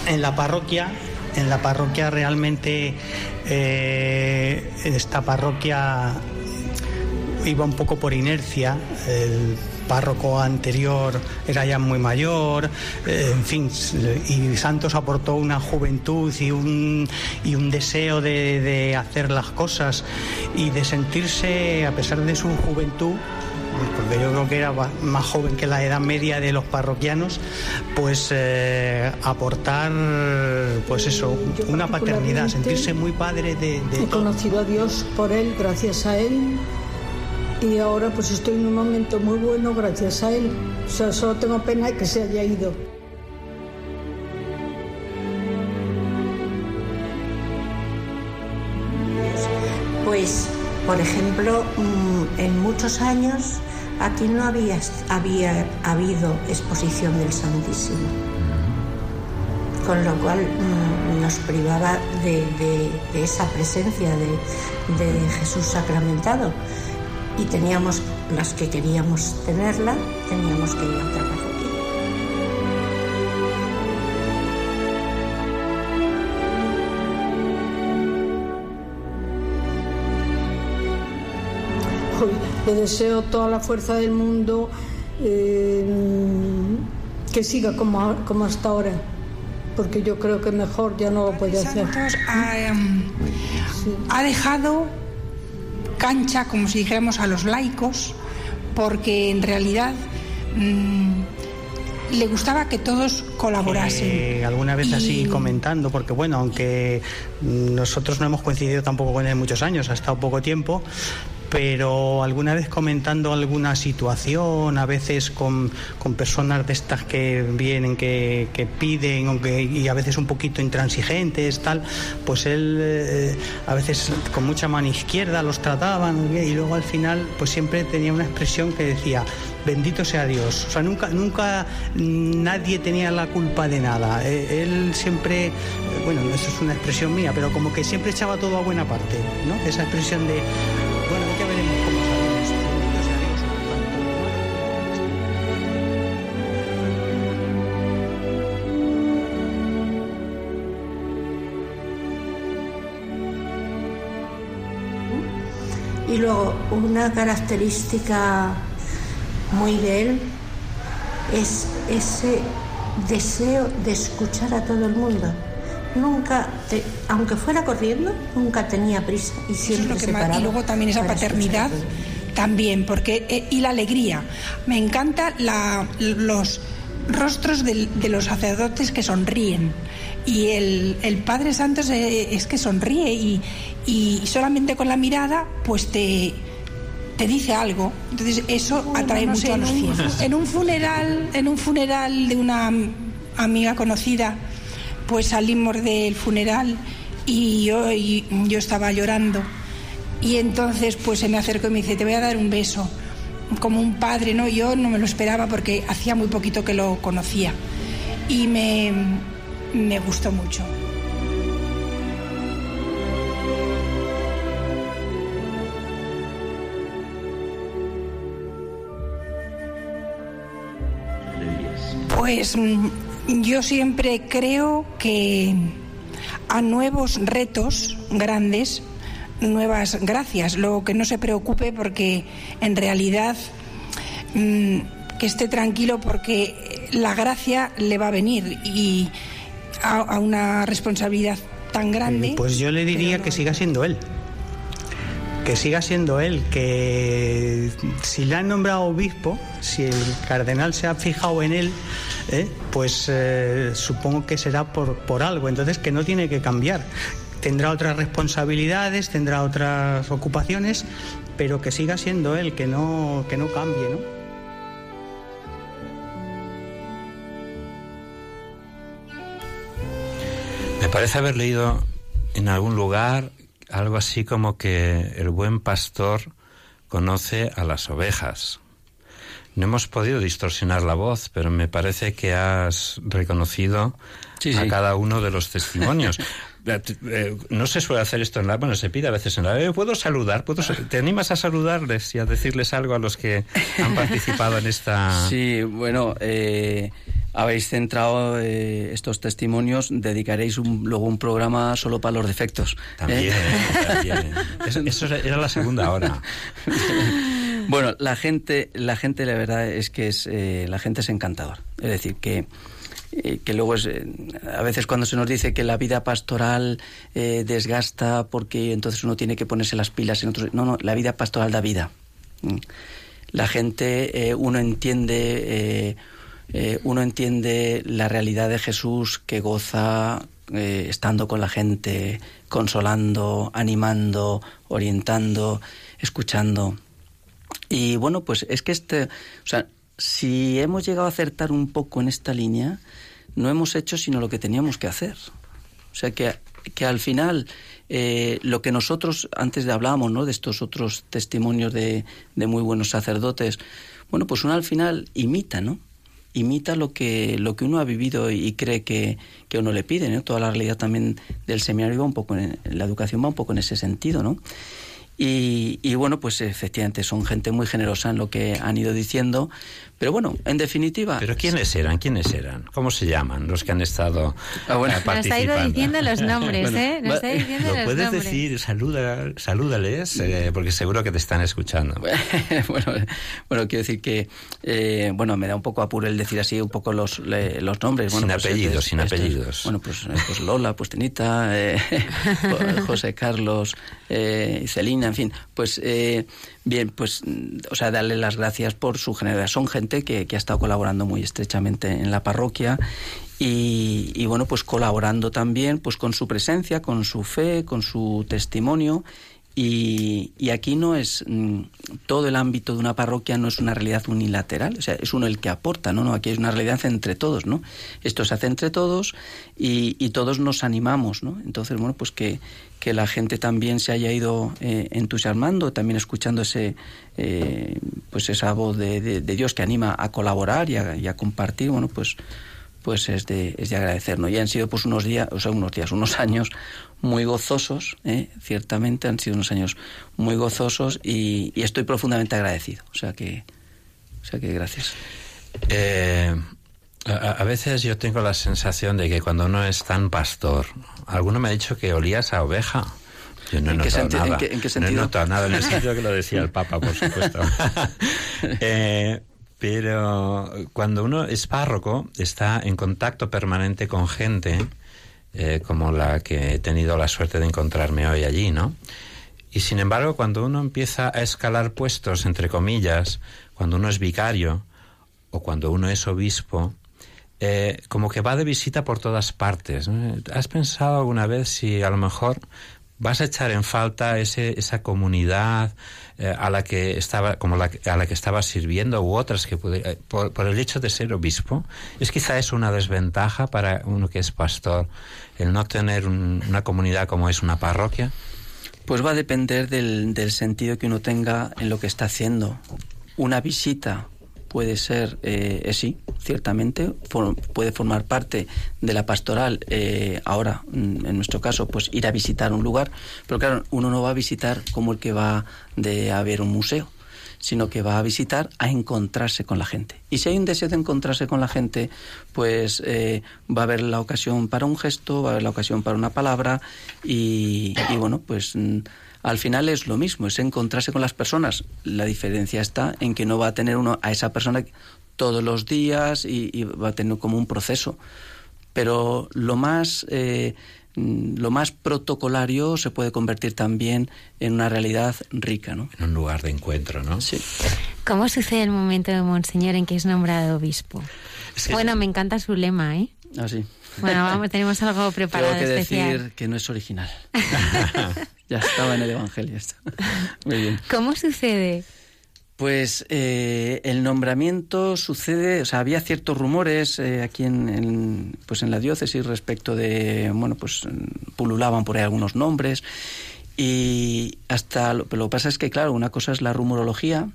En la parroquia, en la parroquia realmente eh, esta parroquia iba un poco por inercia. El párroco anterior era ya muy mayor, eh, en fin, y Santos aportó una juventud y un, y un deseo de, de hacer las cosas y de sentirse, a pesar de su juventud, porque yo creo que era más joven que la edad media de los parroquianos, pues eh, aportar, pues eso, Yo una paternidad, sentirse muy padre de, de He todo. conocido a Dios por Él, gracias a Él. Y ahora pues estoy en un momento muy bueno gracias a Él. O sea, solo tengo pena de que se haya ido. Pues, por ejemplo, mm, en muchos años aquí no había, había habido exposición del Santísimo, con lo cual mm, nos privaba de, de- de esa presencia de, de Jesús sacramentado. Y teníamos, las que queríamos tenerla, teníamos que ir a otra Le deseo toda la fuerza del mundo, eh, que siga como, como hasta ahora, porque yo creo que mejor ya no lo puede hacer. Ha, em, ha dejado cancha, como si dijéramos, a los laicos, porque en realidad mm, le gustaba que todos colaborasen. Eh, alguna vez así comentando, porque bueno, aunque nosotros no hemos coincidido tampoco con él muchos años, ha estado poco tiempo, pero alguna vez comentando alguna situación, a veces con, con personas de estas que vienen, que, que piden, o y a veces un poquito intransigentes, tal, pues él eh, a veces con mucha mano izquierda los trataban y luego al final pues siempre tenía una expresión que decía, bendito sea Dios. O sea, nunca, nunca nadie tenía la culpa de nada. Eh, Él siempre, bueno, eso es una expresión mía, pero como que siempre echaba todo a buena parte, ¿no? Esa expresión de, luego una característica muy de él es ese deseo de escuchar a todo el mundo. Nunca, te- aunque fuera corriendo, nunca tenía prisa y siempre se paraba y luego también esa paternidad también porque eh, y la alegría. Me encanta la- los rostros de los sacerdotes que sonríen y el, el Padre Santos eh, es que sonríe y, y solamente con la mirada pues te te dice algo. Entonces eso atrae no mucho sé, a los fieles. en un funeral en un funeral de una am- amiga conocida pues salimos del funeral y yo, y yo estaba llorando. Y entonces pues se me acercó y me dice, te voy a dar un beso, como un padre, ¿no? Yo no me lo esperaba porque hacía muy poquito que lo conocía. Y me, me gustó mucho. Pues mm, yo siempre creo que a nuevos retos grandes, nuevas gracias. Luego que no se preocupe porque en realidad mm, que esté tranquilo porque la gracia le va a venir y a, a una responsabilidad tan grande. Pues yo le diría que siga siendo él. Que siga siendo él, que si le han nombrado obispo, si el cardenal se ha fijado en él, ¿eh? pues eh, supongo que será por, por algo, entonces que no tiene que cambiar. Tendrá otras responsabilidades, tendrá otras ocupaciones, pero que siga siendo él, que no, que no cambie, ¿no? Me parece haber leído en algún lugar algo así como que el buen pastor conoce a las ovejas. No hemos podido distorsionar la voz, pero me parece que has reconocido a cada uno de los testimonios. Eh, no se suele hacer esto en la... Bueno, se pide a veces en la... Eh, ¿Puedo saludar? ¿Puedo, ¿Te animas a saludarles y a decirles algo a los que han participado en esta... Sí, bueno, eh, habéis centrado estos testimonios, dedicaréis luego un programa solo para los defectos. También, también. Eso, era la segunda hora. bueno, la gente, la gente, la verdad es que es, la gente es encantador. Es decir, que eh, que luego es, eh, a veces cuando se nos dice que la vida pastoral eh, desgasta porque entonces uno tiene que ponerse las pilas en otros no no la vida pastoral da vida mm. la gente uno entiende uno entiende la realidad de Jesús que goza estando con la gente consolando animando orientando escuchando y bueno pues es que este o sea si hemos llegado a acertar un poco en esta línea, no hemos hecho sino lo que teníamos que hacer. O sea que, que al final eh, lo que nosotros antes de hablábamos, ¿no? De estos otros testimonios de, de, muy buenos sacerdotes, bueno, pues uno al final imita, ¿no? Imita lo que, lo que uno ha vivido y cree que, que uno le pide, ¿no? Toda la realidad también del seminario va un poco en, la educación va un poco en ese sentido, ¿no? Y, bueno, pues efectivamente son gente muy generosa en lo que han ido diciendo. Pero bueno, en definitiva. ¿Pero quiénes eran? ¿Quiénes eran? ¿Cómo se llaman los que han estado ah, bueno. Nos ha ido diciendo los nombres, ¿eh? Nos está diciendo lo puedes decir, saluda, salúdales, eh, porque seguro que te están escuchando. bueno, bueno, quiero decir que, eh, bueno, me da un poco apuro el decir así un poco los, los nombres. sin pues, apellidos, sin apellidos. bueno, pues, pues Lola, pues Tenita, José Carlos, Celina, en fin, pues eh, bien, pues, o sea, darle las gracias por su generosidad. Son gente que, que ha estado colaborando muy estrechamente en la parroquia y, y, bueno, pues colaborando también pues con su presencia, con su fe, con su testimonio y, y, aquí no es mm, todo el ámbito de una parroquia no es una realidad unilateral, o sea, es uno el que aporta, ¿no? no aquí es una realidad entre todos, ¿no? Esto se hace entre todos y, todos nos animamos, ¿no? Entonces, bueno, pues que, que la gente también se haya ido eh, entusiasmando, también escuchando ese, eh, pues esa voz de, Dios que anima a colaborar y a, y a compartir, bueno, pues pues es de, es de agradecer. ¿no? Y han sido pues unos días, o sea, unos días, unos años muy gozosos, ¿eh? ciertamente han sido unos años muy gozosos y, y, estoy profundamente agradecido. O sea que, o sea que gracias. Eh, a, a, veces yo tengo la sensación de que cuando uno es tan pastor, alguno me ha dicho que olías a oveja. Yo no he ¿En, notado nada. ¿En, qué, ¿En, qué, sentido? No he notado nada, en el sentido que lo decía el Papa, por supuesto. eh, pero cuando uno es párroco, está en contacto permanente con gente eh, como la que he tenido la suerte de encontrarme hoy allí, ¿no? Y sin embargo, cuando uno empieza a escalar puestos, entre comillas, cuando uno es vicario o cuando uno es obispo, eh, como que va de visita por todas partes. ¿Has pensado alguna vez si a lo mejor vas a echar en falta ese, esa comunidad eh, a la que estaba como a la que estaba sirviendo u otras que puede, eh, por, por, el hecho de ser obispo es quizá es una desventaja para uno que es pastor el no tener un, una comunidad como es una parroquia. Pues va a depender del, del sentido que uno tenga en lo que está haciendo. Una visita puede ser, eh, eh, sí, ciertamente, for, puede formar parte de la pastoral, eh, ahora, mm, en nuestro caso, pues ir a visitar un lugar, pero claro, uno no va a visitar como el que va de a ver un museo, sino que va a visitar a encontrarse con la gente. Y si hay un deseo de encontrarse con la gente, pues eh, va a haber la ocasión para un gesto, va a haber la ocasión para una palabra y, y bueno, pues... Mm, al final es lo mismo, es encontrarse con las personas. La diferencia está en que no va a tener uno a esa persona todos los días y, y va a tener como un proceso. Pero lo más, eh, lo más protocolario se puede convertir también en una realidad rica, ¿no? En un lugar de encuentro, ¿no? Sí. ¿Cómo sucede el momento de Monseñor en que es nombrado obispo? Bueno, me encanta su lema, ¿eh? Ah, sí. Bueno, vamos, tenemos algo preparado Tengo que especial. decir que no es original. ya estaba en el Evangelio esto. Muy bien. ¿Cómo sucede? Pues eh, el nombramiento sucede, o sea, había ciertos rumores eh, aquí en, en, pues en la diócesis respecto de, bueno, pues pululaban por ahí algunos nombres y hasta, lo, lo que pasa es que, claro, una cosa es la rumorología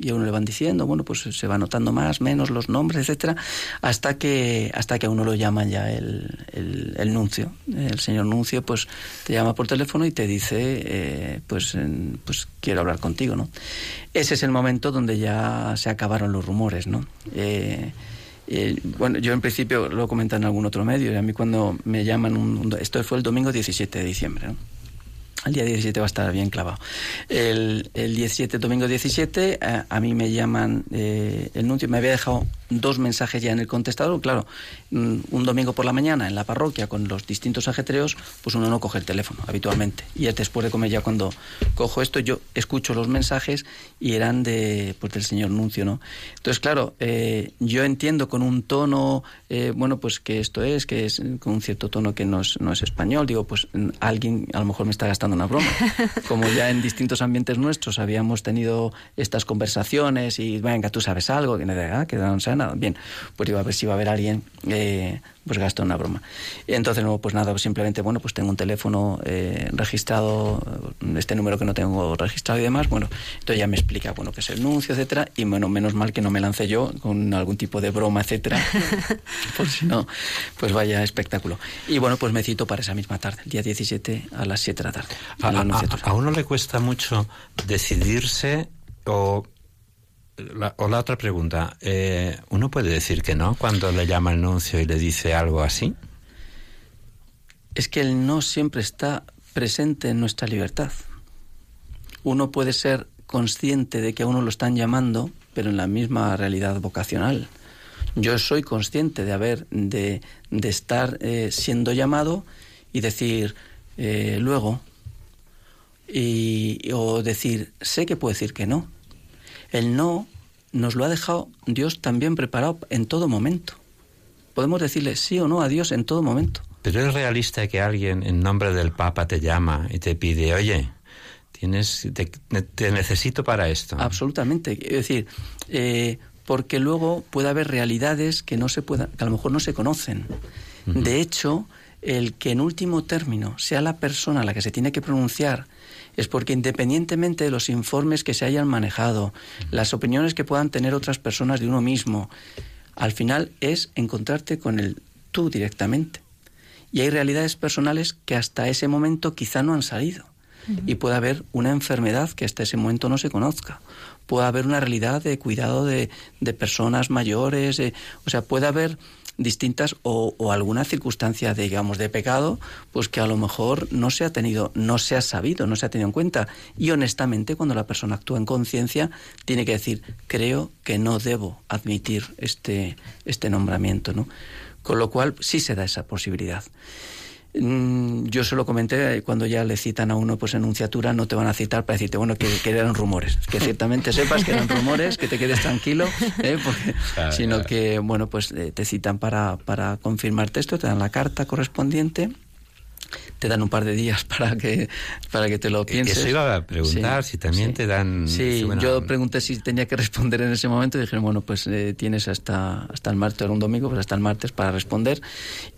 y a uno le van diciendo, bueno, pues se va notando más, menos los nombres, etcétera, hasta que hasta que a uno lo llaman ya el, el, el nuncio. El señor nuncio, pues te llama por teléfono y te dice, eh, pues, pues quiero hablar contigo, ¿no? Ese es el momento donde ya se acabaron los rumores, ¿no? Eh, eh, bueno, yo en principio lo comenté en algún otro medio, y a mí cuando me llaman, un, esto fue el domingo 17 de diciembre, ¿no? El día 17 va a estar bien clavado. El, el 17, domingo 17, a, a mí me llaman eh, el nuncio. Me había dejado dos mensajes ya en el contestador. Claro, un domingo por la mañana en la parroquia con los distintos ajetreos, pues uno no coge el teléfono habitualmente. Y es después de comer ya cuando cojo esto, yo escucho los mensajes y eran de pues del señor nuncio, ¿no? Entonces, claro, eh, yo entiendo con un tono, eh, bueno, pues que esto es, que es con un cierto tono que no es, no es español. Digo, pues alguien a lo mejor me está gastando una broma. Como ya en distintos ambientes nuestros habíamos tenido estas conversaciones y, venga, tú sabes algo, que, ah, que no sé nada. Bien, pues iba a ver si iba a haber alguien, eh, pues gastó una broma. Y entonces, no, pues nada, simplemente, bueno, pues tengo un teléfono eh, registrado, este número que no tengo registrado y demás, bueno, entonces ya me explica, bueno, que es el nuncio, etcétera, y bueno, menos mal que no me lancé yo con algún tipo de broma, etcétera, por si no, pues vaya espectáculo. Y bueno, pues me cito para esa misma tarde, el día 17 a las 7 de la tarde. A, a, a uno le cuesta mucho decidirse o o la otra pregunta, eh, ¿uno puede decir que no cuando le llama el nuncio y le dice algo así? Es que el no siempre está presente en nuestra libertad. Uno puede ser consciente de que a uno lo están llamando, pero en la misma realidad vocacional. Yo soy consciente de haber, de, de estar eh, siendo llamado y decir eh, luego, y, o decir, sé que puedo decir que no. El no nos lo ha dejado Dios también preparado en todo momento. Podemos decirle sí o no a Dios en todo momento. Pero es realista que alguien en nombre del Papa te llama y te pide, oye, tienes, te, te necesito para esto. Absolutamente. Es decir, eh, porque luego puede haber realidades que no se puedan, que a lo mejor no se conocen. Uh -huh. De hecho, el que en último término sea la persona a la que se tiene que pronunciar es porque independientemente de los informes que se hayan manejado, las opiniones que puedan tener otras personas de uno mismo, al final es encontrarte con el tú directamente. Y hay realidades personales que hasta ese momento quizá no han salido. Uh -huh. Y puede haber una enfermedad que hasta ese momento no se conozca. Puede haber una realidad de cuidado de, de personas mayores. O sea, puede haber distintas o, o, alguna circunstancia de, digamos de pecado pues que a lo mejor no se ha tenido no se ha sabido no se ha tenido en cuenta. Y honestamente cuando la persona actúa en conciencia tiene que decir creo que no debo admitir este este nombramiento no con lo cual sí se da esa posibilidad yo se lo comenté cuando ya le citan a uno pues enunciatura no te van a citar para decirte bueno que, que eran rumores que ciertamente sepas que eran rumores que te quedes tranquilo ¿eh? Porque, claro, sino claro. que bueno pues eh, te citan para, para confirmarte esto te dan la carta correspondiente te dan un par de días para que para que te lo pienses. Eso iba a preguntar, sí, si también sí. te dan... Sí, bueno, yo pregunté si tenía que responder en ese momento y dijeron, bueno, pues eh, tienes hasta, hasta el martes, era un domingo, pues hasta el martes para responder.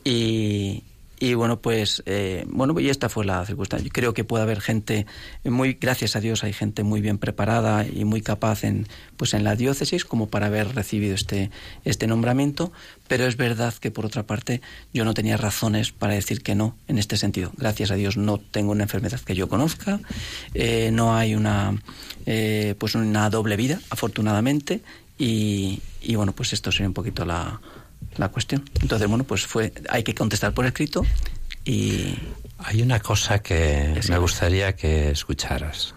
Y, y bueno, pues eh, bueno, y esta fue la circunstancia. Creo que puede haber gente muy, gracias a Dios, hay gente muy bien preparada y muy capaz en, pues en la diócesis como para haber recibido este, este nombramiento, pero es verdad que por otra parte yo no tenía razones para decir que no en este sentido. Gracias a Dios no tengo una enfermedad que yo conozca, eh, no hay una, eh, pues una doble vida, afortunadamente, y, y bueno, pues esto sería un poquito la la cuestión. Entonces, bueno, pues fue, hay que contestar por escrito y... Hay una cosa que me gustaría que escucharas.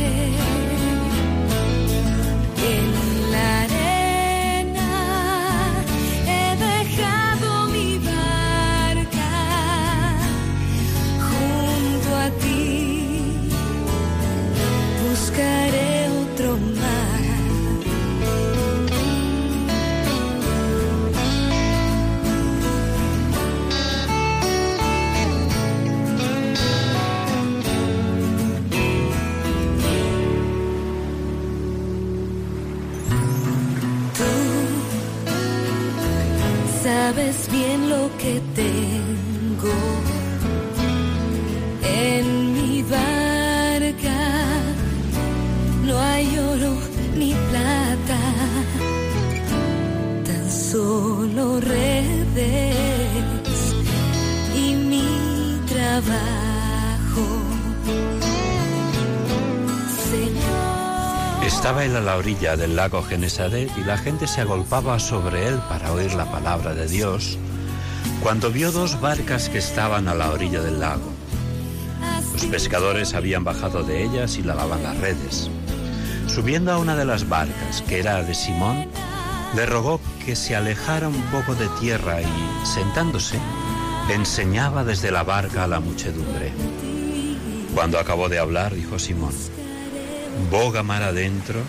away. sabes bien lo que tengo en mi barca. No hay oro ni plata, tan solo redes y mi trabajo. Estaba él a la orilla del lago Genesaret y la gente se agolpaba sobre él para oír la palabra de Dios, cuando vio dos barcas que estaban a la orilla del lago. Los pescadores habían bajado de ellas y lavaban las redes. Subiendo a una de las barcas, que era de Simón, le rogó que se alejara un poco de tierra y, sentándose, enseñaba desde la barca a la muchedumbre. Cuando acabó de hablar, dijo Simón, boga mar adentro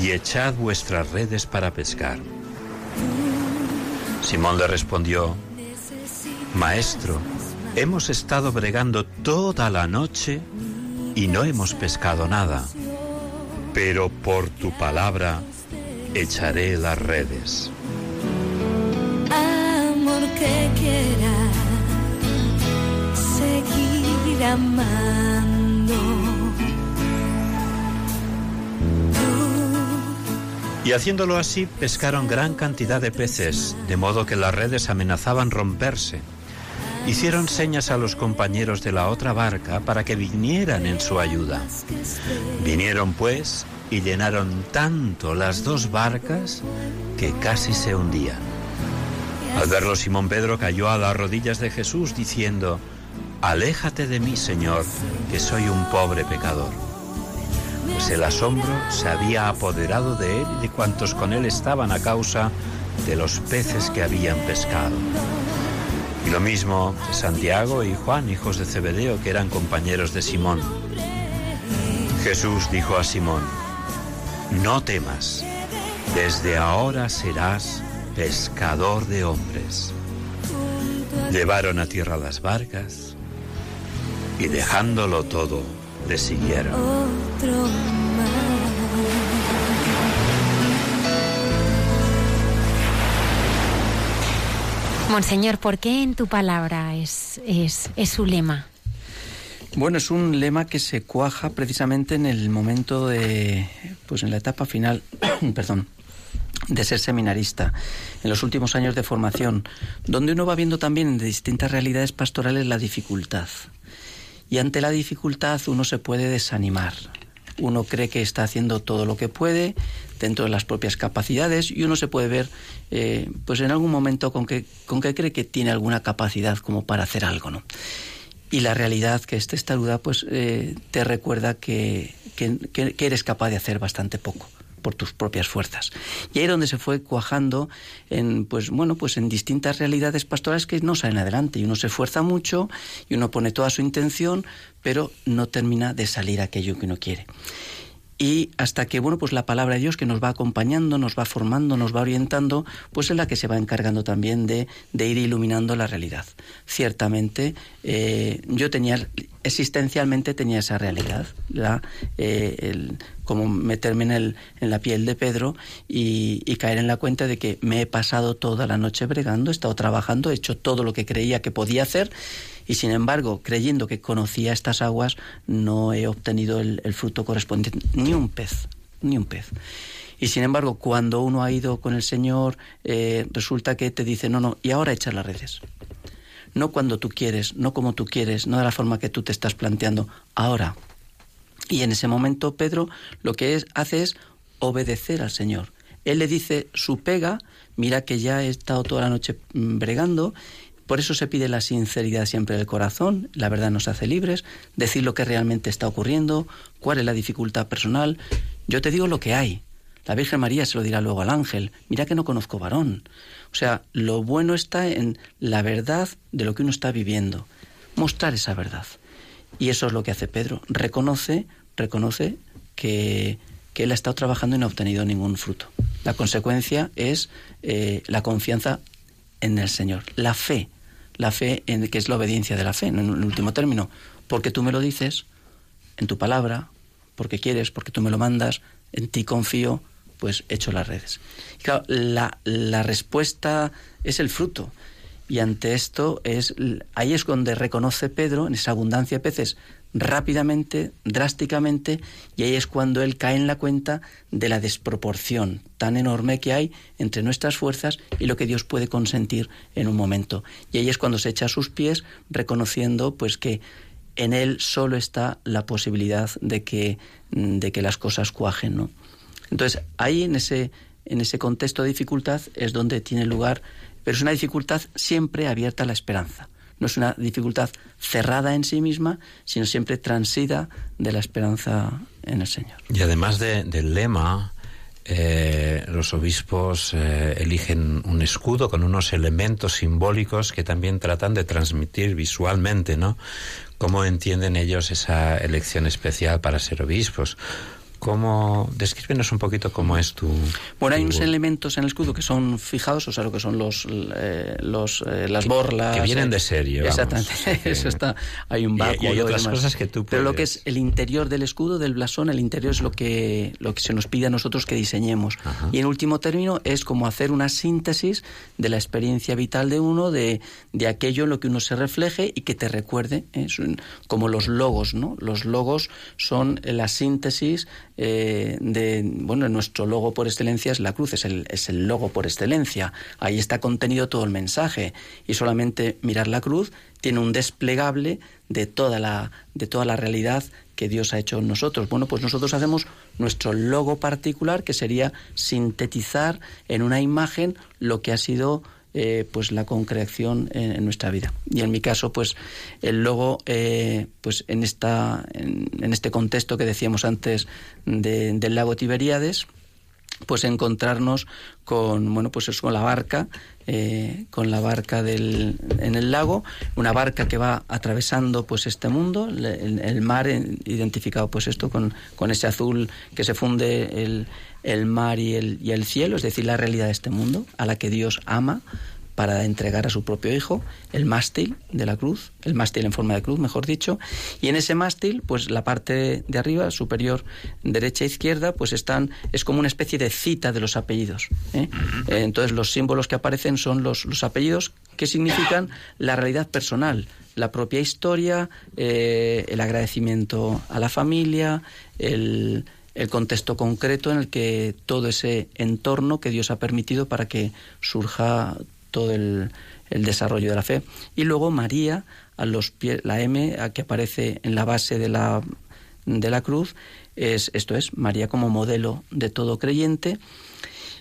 y echad vuestras redes para pescar. Simón le respondió, Maestro, hemos estado bregando toda la noche y no hemos pescado nada, pero por tu palabra echaré las redes. Amor que quiera seguir amando Y haciéndolo así, pescaron gran cantidad de peces, de modo que las redes amenazaban romperse. Hicieron señas a los compañeros de la otra barca para que vinieran en su ayuda. Vinieron pues y llenaron tanto las dos barcas que casi se hundían. Al verlo Simón Pedro cayó a las rodillas de Jesús diciendo, Aléjate de mí, Señor, que soy un pobre pecador pues el asombro se había apoderado de él y de cuantos con él estaban a causa de los peces que habían pescado. Y lo mismo Santiago y Juan, hijos de Zebedeo, que eran compañeros de Simón. Jesús dijo a Simón, no temas, desde ahora serás pescador de hombres. Llevaron a tierra las barcas y dejándolo todo, le siguieron. Monseñor, ¿por qué en tu palabra es, es, es su lema? Bueno, es un lema que se cuaja precisamente en el momento de, pues en la etapa final, perdón, de ser seminarista, en los últimos años de formación, donde uno va viendo también en distintas realidades pastorales la dificultad. Y ante la dificultad uno se puede desanimar. Uno cree que está haciendo todo lo que puede dentro de las propias capacidades y uno se puede ver, eh, pues en algún momento con que, con que cree que tiene alguna capacidad como para hacer algo, ¿no? Y la realidad que este estaruda pues eh, te recuerda que, que eres capaz de hacer bastante poco por tus propias fuerzas. Y ahí es donde se fue cuajando en, pues, bueno, pues en distintas realidades pastorales que no salen adelante. Y uno se esfuerza mucho y uno pone toda su intención, pero no termina de salir aquello que uno quiere. Y hasta que, bueno, pues la palabra de Dios que nos va acompañando, nos va formando, nos va orientando, pues es la que se va encargando también de, de ir iluminando la realidad. Ciertamente, eh, yo tenía existencialmente tenía esa realidad, la, eh, como meterme en, el, en la piel de Pedro y, caer en la cuenta de que me he pasado toda la noche bregando, he estado trabajando, he hecho todo lo que creía que podía hacer y sin embargo, creyendo que conocía estas aguas, no he obtenido el, fruto correspondiente, ni un pez, ni un pez. Y sin embargo, cuando uno ha ido con el Señor, eh, resulta que te dice, no, no, y ahora echar las redes. No cuando tú quieres, no como tú quieres, no de la forma que tú te estás planteando, ahora. Y en ese momento Pedro lo que es, hace es obedecer al Señor. Él le dice su pega, mira que ya he estado toda la noche mm, bregando, por eso se pide la sinceridad siempre del corazón, la verdad nos hace libres, decir lo que realmente está ocurriendo, cuál es la dificultad personal. Yo te digo lo que hay, la Virgen María se lo dirá luego al ángel, mira que no conozco varón. O sea, lo bueno está en la verdad de lo que uno está viviendo, mostrar esa verdad. Y eso es lo que hace Pedro, reconoce, reconoce que, que él ha estado trabajando y no ha obtenido ningún fruto. La consecuencia es eh, la confianza en el Señor, la fe, la fe en que es la obediencia de la fe, en un último término, porque tú me lo dices, en tu palabra, porque quieres, porque tú me lo mandas, en ti confío, pues echo las redes. Claro, la, la respuesta es el fruto. Y ante esto es ahí es donde reconoce Pedro en esa abundancia de peces rápidamente, drásticamente, y ahí es cuando él cae en la cuenta de la desproporción tan enorme que hay entre nuestras fuerzas y lo que Dios puede consentir en un momento. Y ahí es cuando se echa a sus pies reconociendo pues que en él solo está la posibilidad de que, de que las cosas cuajen, ¿no? Entonces, ahí en ese, en ese contexto de dificultad es donde tiene lugar, pero es una dificultad siempre abierta a la esperanza. No es una dificultad cerrada en sí misma, sino siempre transida de la esperanza en el Señor. Y además del lema, eh, los obispos eh, eligen un escudo con unos elementos simbólicos que también tratan de transmitir visualmente, ¿no? ¿Cómo entienden ellos esa elección especial para ser obispos? ¿Cómo, descríbenos un poquito cómo es tu... Bueno, hay tu- unos elementos en el escudo que son fijados, o sea, lo que son los, eh, los eh, las borlas... que vienen eh, de serie, vamos. Exactamente, que- eso está, hay un Y- y hay otras demás. cosas que tú Pero lo que es el interior del escudo, del blasón, el interior es lo que, lo que se nos pide a nosotros que diseñemos. Y en último término es como hacer una síntesis de la experiencia vital de uno, de, de aquello en lo que uno se refleje y que te recuerde, ¿eh? Como los logos, ¿no? Los logos son la síntesis eh, de, bueno, nuestro logo por excelencia es la cruz, es el, es el logo por excelencia. Ahí está contenido todo el mensaje y solamente mirar la cruz tiene un desplegable de toda la, de toda la realidad que Dios ha hecho en nosotros. Bueno, pues nosotros hacemos nuestro logo particular, que sería sintetizar en una imagen lo que ha sido eh, pues la concreción en, nuestra vida. Y en mi caso, pues el logo, eh, pues en esta, en, este contexto que decíamos antes de- del lago Tiberíades, pues encontrarnos con bueno pues es con la barca eh, con la barca del, en el lago una barca que va atravesando pues este mundo el, el- mar en- identificado pues esto con, con ese azul que se funde el, el mar y el, y el cielo es decir la realidad de este mundo a la que Dios ama para entregar a su propio hijo, el mástil de la cruz, el mástil en forma de cruz, mejor dicho, y en ese mástil, pues la parte de arriba, superior, derecha e izquierda, pues están, es como una especie de cita de los apellidos. ¿eh? Eh, Entonces los símbolos que aparecen son los, los apellidos que significan la realidad personal, la propia historia, eh, el agradecimiento a la familia, el, el contexto concreto en el que todo ese entorno que Dios ha permitido para que surja todo el, desarrollo de la fe. Y luego María, a los pies, la M a que aparece en la base de la, de la cruz, es, esto es, María como modelo de todo creyente.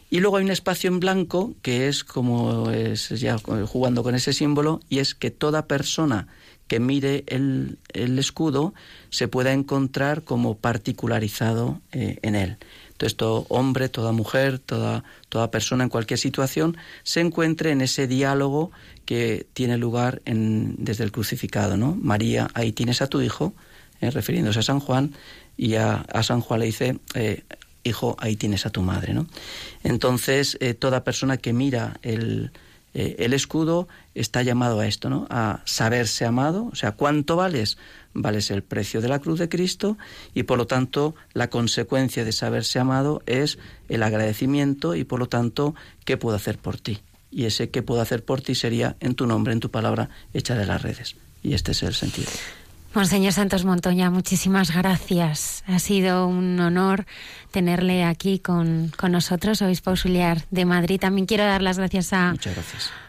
Y luego hay un espacio en blanco que es como es ya jugando con ese símbolo y es que toda persona que mire el, escudo se pueda encontrar como particularizado eh, en él. Entonces, todo hombre, toda mujer, toda, toda persona en cualquier situación se encuentre en ese diálogo que tiene lugar en, desde el crucificado. ¿no? María, ahí tienes a tu hijo, eh, refiriéndose a San Juan, y a, a San Juan le dice, eh, hijo, ahí tienes a tu madre. ¿no? Entonces, toda persona que mira el, Eh, el escudo está llamado a esto, ¿no? A saberse amado, o sea, ¿cuánto vales? Vales el precio de la cruz de Cristo y por lo tanto la consecuencia de saberse amado es el agradecimiento y por lo tanto, ¿qué puedo hacer por ti? Y ese qué puedo hacer por ti sería en tu nombre, en tu palabra, hecha de las redes. Y este es el sentido. Monseñor Santos Montoña, muchísimas gracias. Ha sido un honor tenerle aquí con, con nosotros, obispo auxiliar de Madrid. También quiero dar las gracias, a,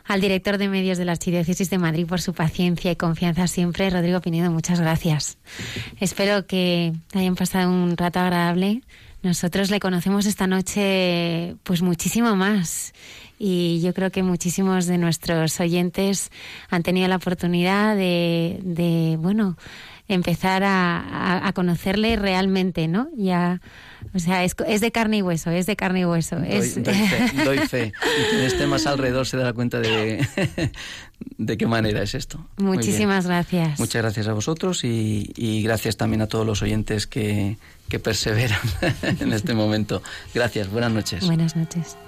al director de medios de la Archidiócesis de Madrid por su paciencia y confianza siempre. Rodrigo Pinedo, muchas gracias. Espero que hayan pasado un rato agradable. Nosotros le conocemos esta noche pues muchísimo más y yo creo que muchísimos de nuestros oyentes han tenido la oportunidad de, de bueno, empezar a, a, conocerle realmente, ¿no? Ya, o sea, es, es, de carne y hueso, es de carne y hueso. Doy, es... doy fe, doy fe. Y quien esté más alrededor se dará cuenta de, de qué manera es esto. Muchísimas gracias. Muchas gracias a vosotros y, y gracias también a todos los oyentes que, que perseveran en este momento. Gracias, buenas noches. Buenas noches.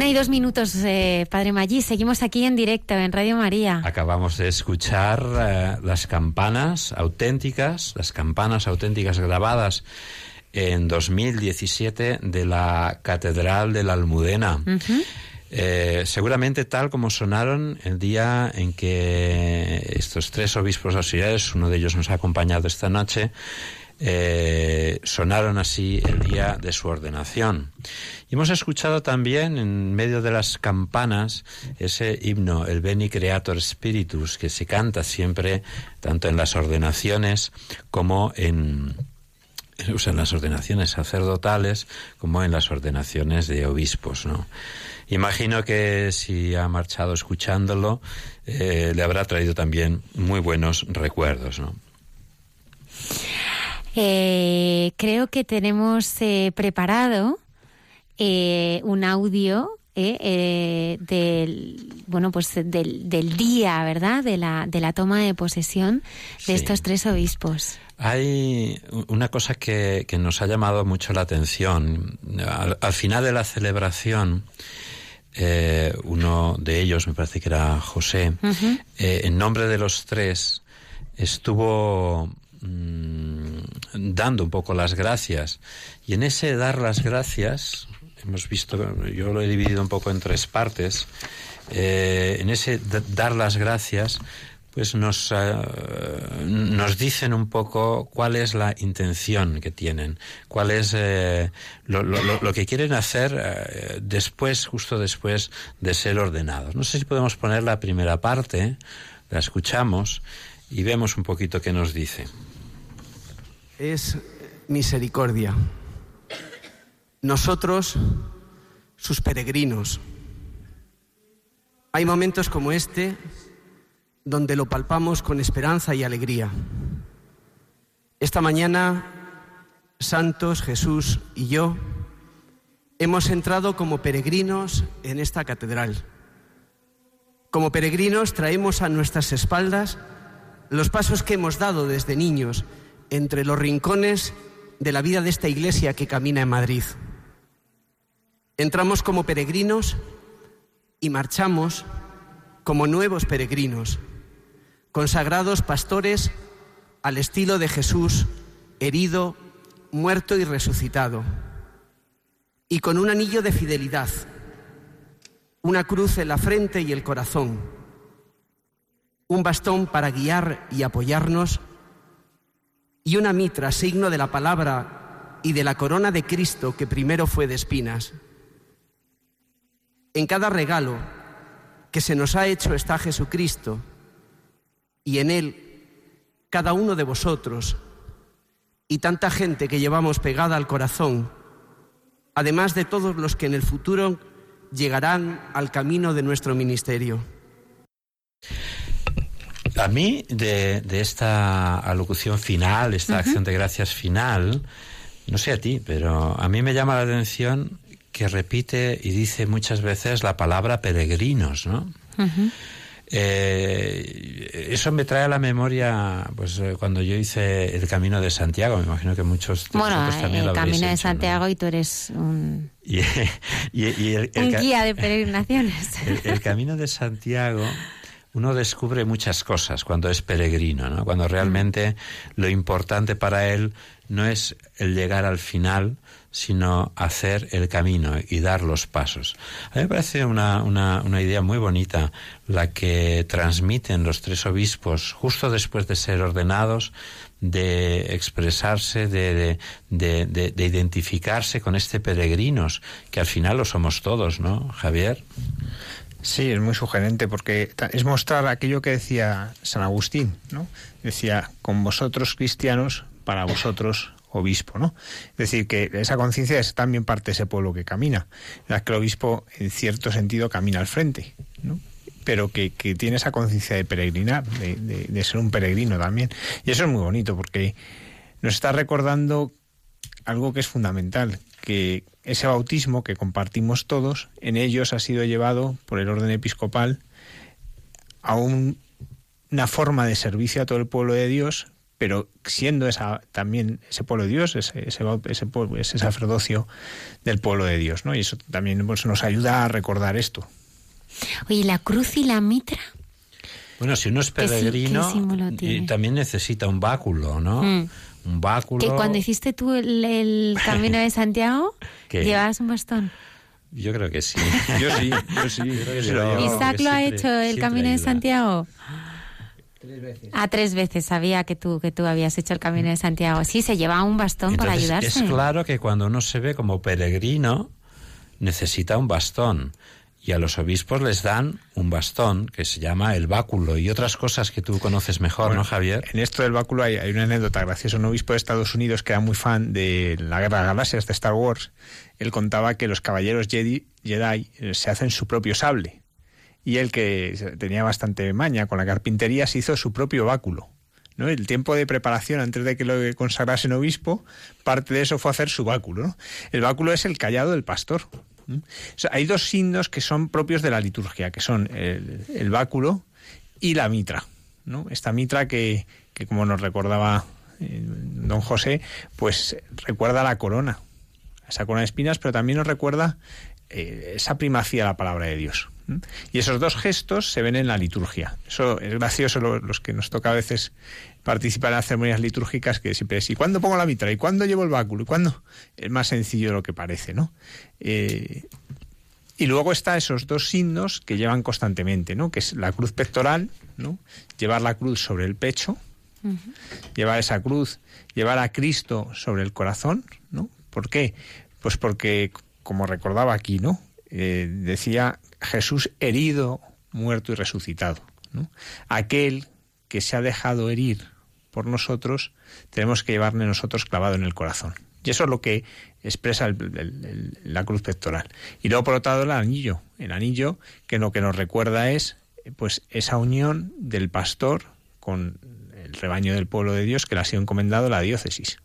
Una y dos minutos, eh, Padre Maggi. Seguimos aquí en directo en Radio María. Acabamos de escuchar eh, las campanas auténticas, las campanas auténticas grabadas en 2017 de la Catedral de la Almudena. Eh, seguramente tal como sonaron el día en que estos tres obispos auxiliares, uno de ellos nos ha acompañado esta noche, eh, sonaron así el día de su ordenación. Y hemos escuchado también en medio de las campanas ese himno, el Beni Creator Spiritus, que se canta siempre tanto en las ordenaciones como en en las ordenaciones sacerdotales como en las ordenaciones de obispos, ¿no? Imagino que si ha marchado escuchándolo, eh, le habrá traído también muy buenos recuerdos, ¿no? Eh, creo que tenemos eh, preparado un audio del bueno pues del, del, día verdad de la de la toma de posesión de estos tres obispos hay una cosa que, que, nos ha llamado mucho la atención. Al, final de la celebración, eh, uno de ellos, me parece que era José, eh, en nombre de los tres, estuvo mm, dando un poco las gracias. Y en ese dar las gracias, hemos visto, yo lo he dividido un poco en tres partes, eh, en ese dar las gracias, pues nos, eh, nos dicen un poco cuál es la intención que tienen, cuál es eh, lo, que quieren hacer después, justo después de ser ordenados. No sé si podemos poner la primera parte, la escuchamos y vemos un poquito qué nos dice. Es misericordia. Nosotros, sus peregrinos. Hay momentos como este donde lo palpamos con esperanza y alegría. Esta mañana, Santos, Jesús y yo hemos entrado como peregrinos en esta catedral. Como peregrinos traemos a nuestras espaldas los pasos que hemos dado desde niños entre los rincones de la vida de esta iglesia que camina en Madrid. Entramos como peregrinos y marchamos como nuevos peregrinos consagrados pastores al estilo de Jesús, herido, muerto y resucitado, y con un anillo de fidelidad, una cruz en la frente y el corazón, un bastón para guiar y apoyarnos, y una mitra, signo de la palabra y de la corona de Cristo que primero fue de espinas. En cada regalo que se nos ha hecho está Jesucristo, y en Él cada uno de vosotros y tanta gente que llevamos pegada al corazón, además de todos los que en el futuro llegarán al camino de nuestro ministerio. A mí, de, esta alocución final, esta acción de gracias final, no sé a ti, pero a mí me llama la atención que repite y dice muchas veces la palabra peregrinos, ¿no? Eh, eso me trae a la memoria, pues eh, cuando yo hice el Camino de Santiago, me imagino que muchos bueno, el Camino de Santiago y tú eres un, el, guía de peregrinaciones. El, Camino de Santiago uno descubre muchas cosas cuando es peregrino, ¿no? cuando realmente lo importante para él no es el llegar al final, sino hacer el camino y dar los pasos. A mí me parece una, una, idea muy bonita la que transmiten los tres obispos justo después de ser ordenados, de expresarse, de, de, de, identificarse con este peregrinos, que al final lo somos todos, ¿no, Javier? Sí, es muy sugerente porque es mostrar aquello que decía San Agustín, ¿no? Decía, con vosotros cristianos, para vosotros obispo, ¿no? Es decir, que esa conciencia es también parte de ese pueblo que camina. La que el obispo, en cierto sentido, camina al frente, ¿no? pero que, que tiene esa conciencia de peregrinar, de, de, ser un peregrino también. Y eso es muy bonito, porque nos está recordando algo que es fundamental, que ese bautismo que compartimos todos, en ellos ha sido llevado por el orden episcopal a una forma de servicio a todo el pueblo de Dios pero siendo esa también ese pueblo de Dios, ese, ese, ese, sacerdocio del pueblo de Dios, ¿no? Y eso también pues, nos ayuda a recordar esto. Oye, ¿la cruz y la mitra? Bueno, si uno es peregrino, y también necesita un báculo, ¿no? Mm. Un báculo. Que cuando hiciste tú el, camino de Santiago, llevabas un bastón. Yo creo que sí. yo sí, yo sí. Isaac lo ha hecho el camino de Santiago. Tres veces. Ah, tres veces. Sabía que tú, que tú habías hecho el camino de Santiago. Sí, se lleva un bastón para ayudarse. Es claro que cuando uno se ve como peregrino, necesita un bastón y a los obispos les dan un bastón que se llama el báculo y otras cosas que tú conoces mejor, ¿no, Javier? En esto del báculo hay, una anécdota graciosa. Un obispo de Estados Unidos que era muy fan de la Guerra de Galaxias de Star Wars, él contaba que los caballeros Jedi, Jedi eh, se hacen su propio sable. Y él, que tenía bastante maña con la carpintería, se hizo su propio báculo. ¿no? El tiempo de preparación antes de que lo consagrasen obispo, parte de eso fue hacer su báculo. El báculo es el callado del pastor hay dos signos que son propios de la liturgia, que son el, báculo y la mitra. ¿no? Esta mitra que, como nos recordaba eh, don José, pues recuerda la corona, esa corona de espinas, pero también nos recuerda eh, esa primacía de la palabra de Dios. Y esos dos gestos se ven en la liturgia. Eso es gracioso los que nos toca a veces participar en las ceremonias litúrgicas que siempre es ¿y cuándo pongo la mitra? ¿y cuándo llevo el báculo? ¿y cuándo? Es más sencillo de lo que parece, ¿no? Eh, y luego está esos dos signos que llevan constantemente, ¿no? Que es la cruz pectoral, ¿no? Llevar la cruz sobre el pecho, llevar esa cruz, llevar a Cristo sobre el corazón, ¿no? ¿Por qué? Pues porque, como recordaba aquí, ¿no? Eh, decía Jesús herido, muerto y resucitado. Aquel que se ha dejado herir por nosotros, tenemos que llevarle nosotros clavado en el corazón. Y eso es lo que expresa la cruz pectoral. Y luego, por otro lado, el anillo. El anillo que lo que nos recuerda es pues esa unión del pastor con el rebaño del pueblo de Dios que le ha sido encomendado la diócesis.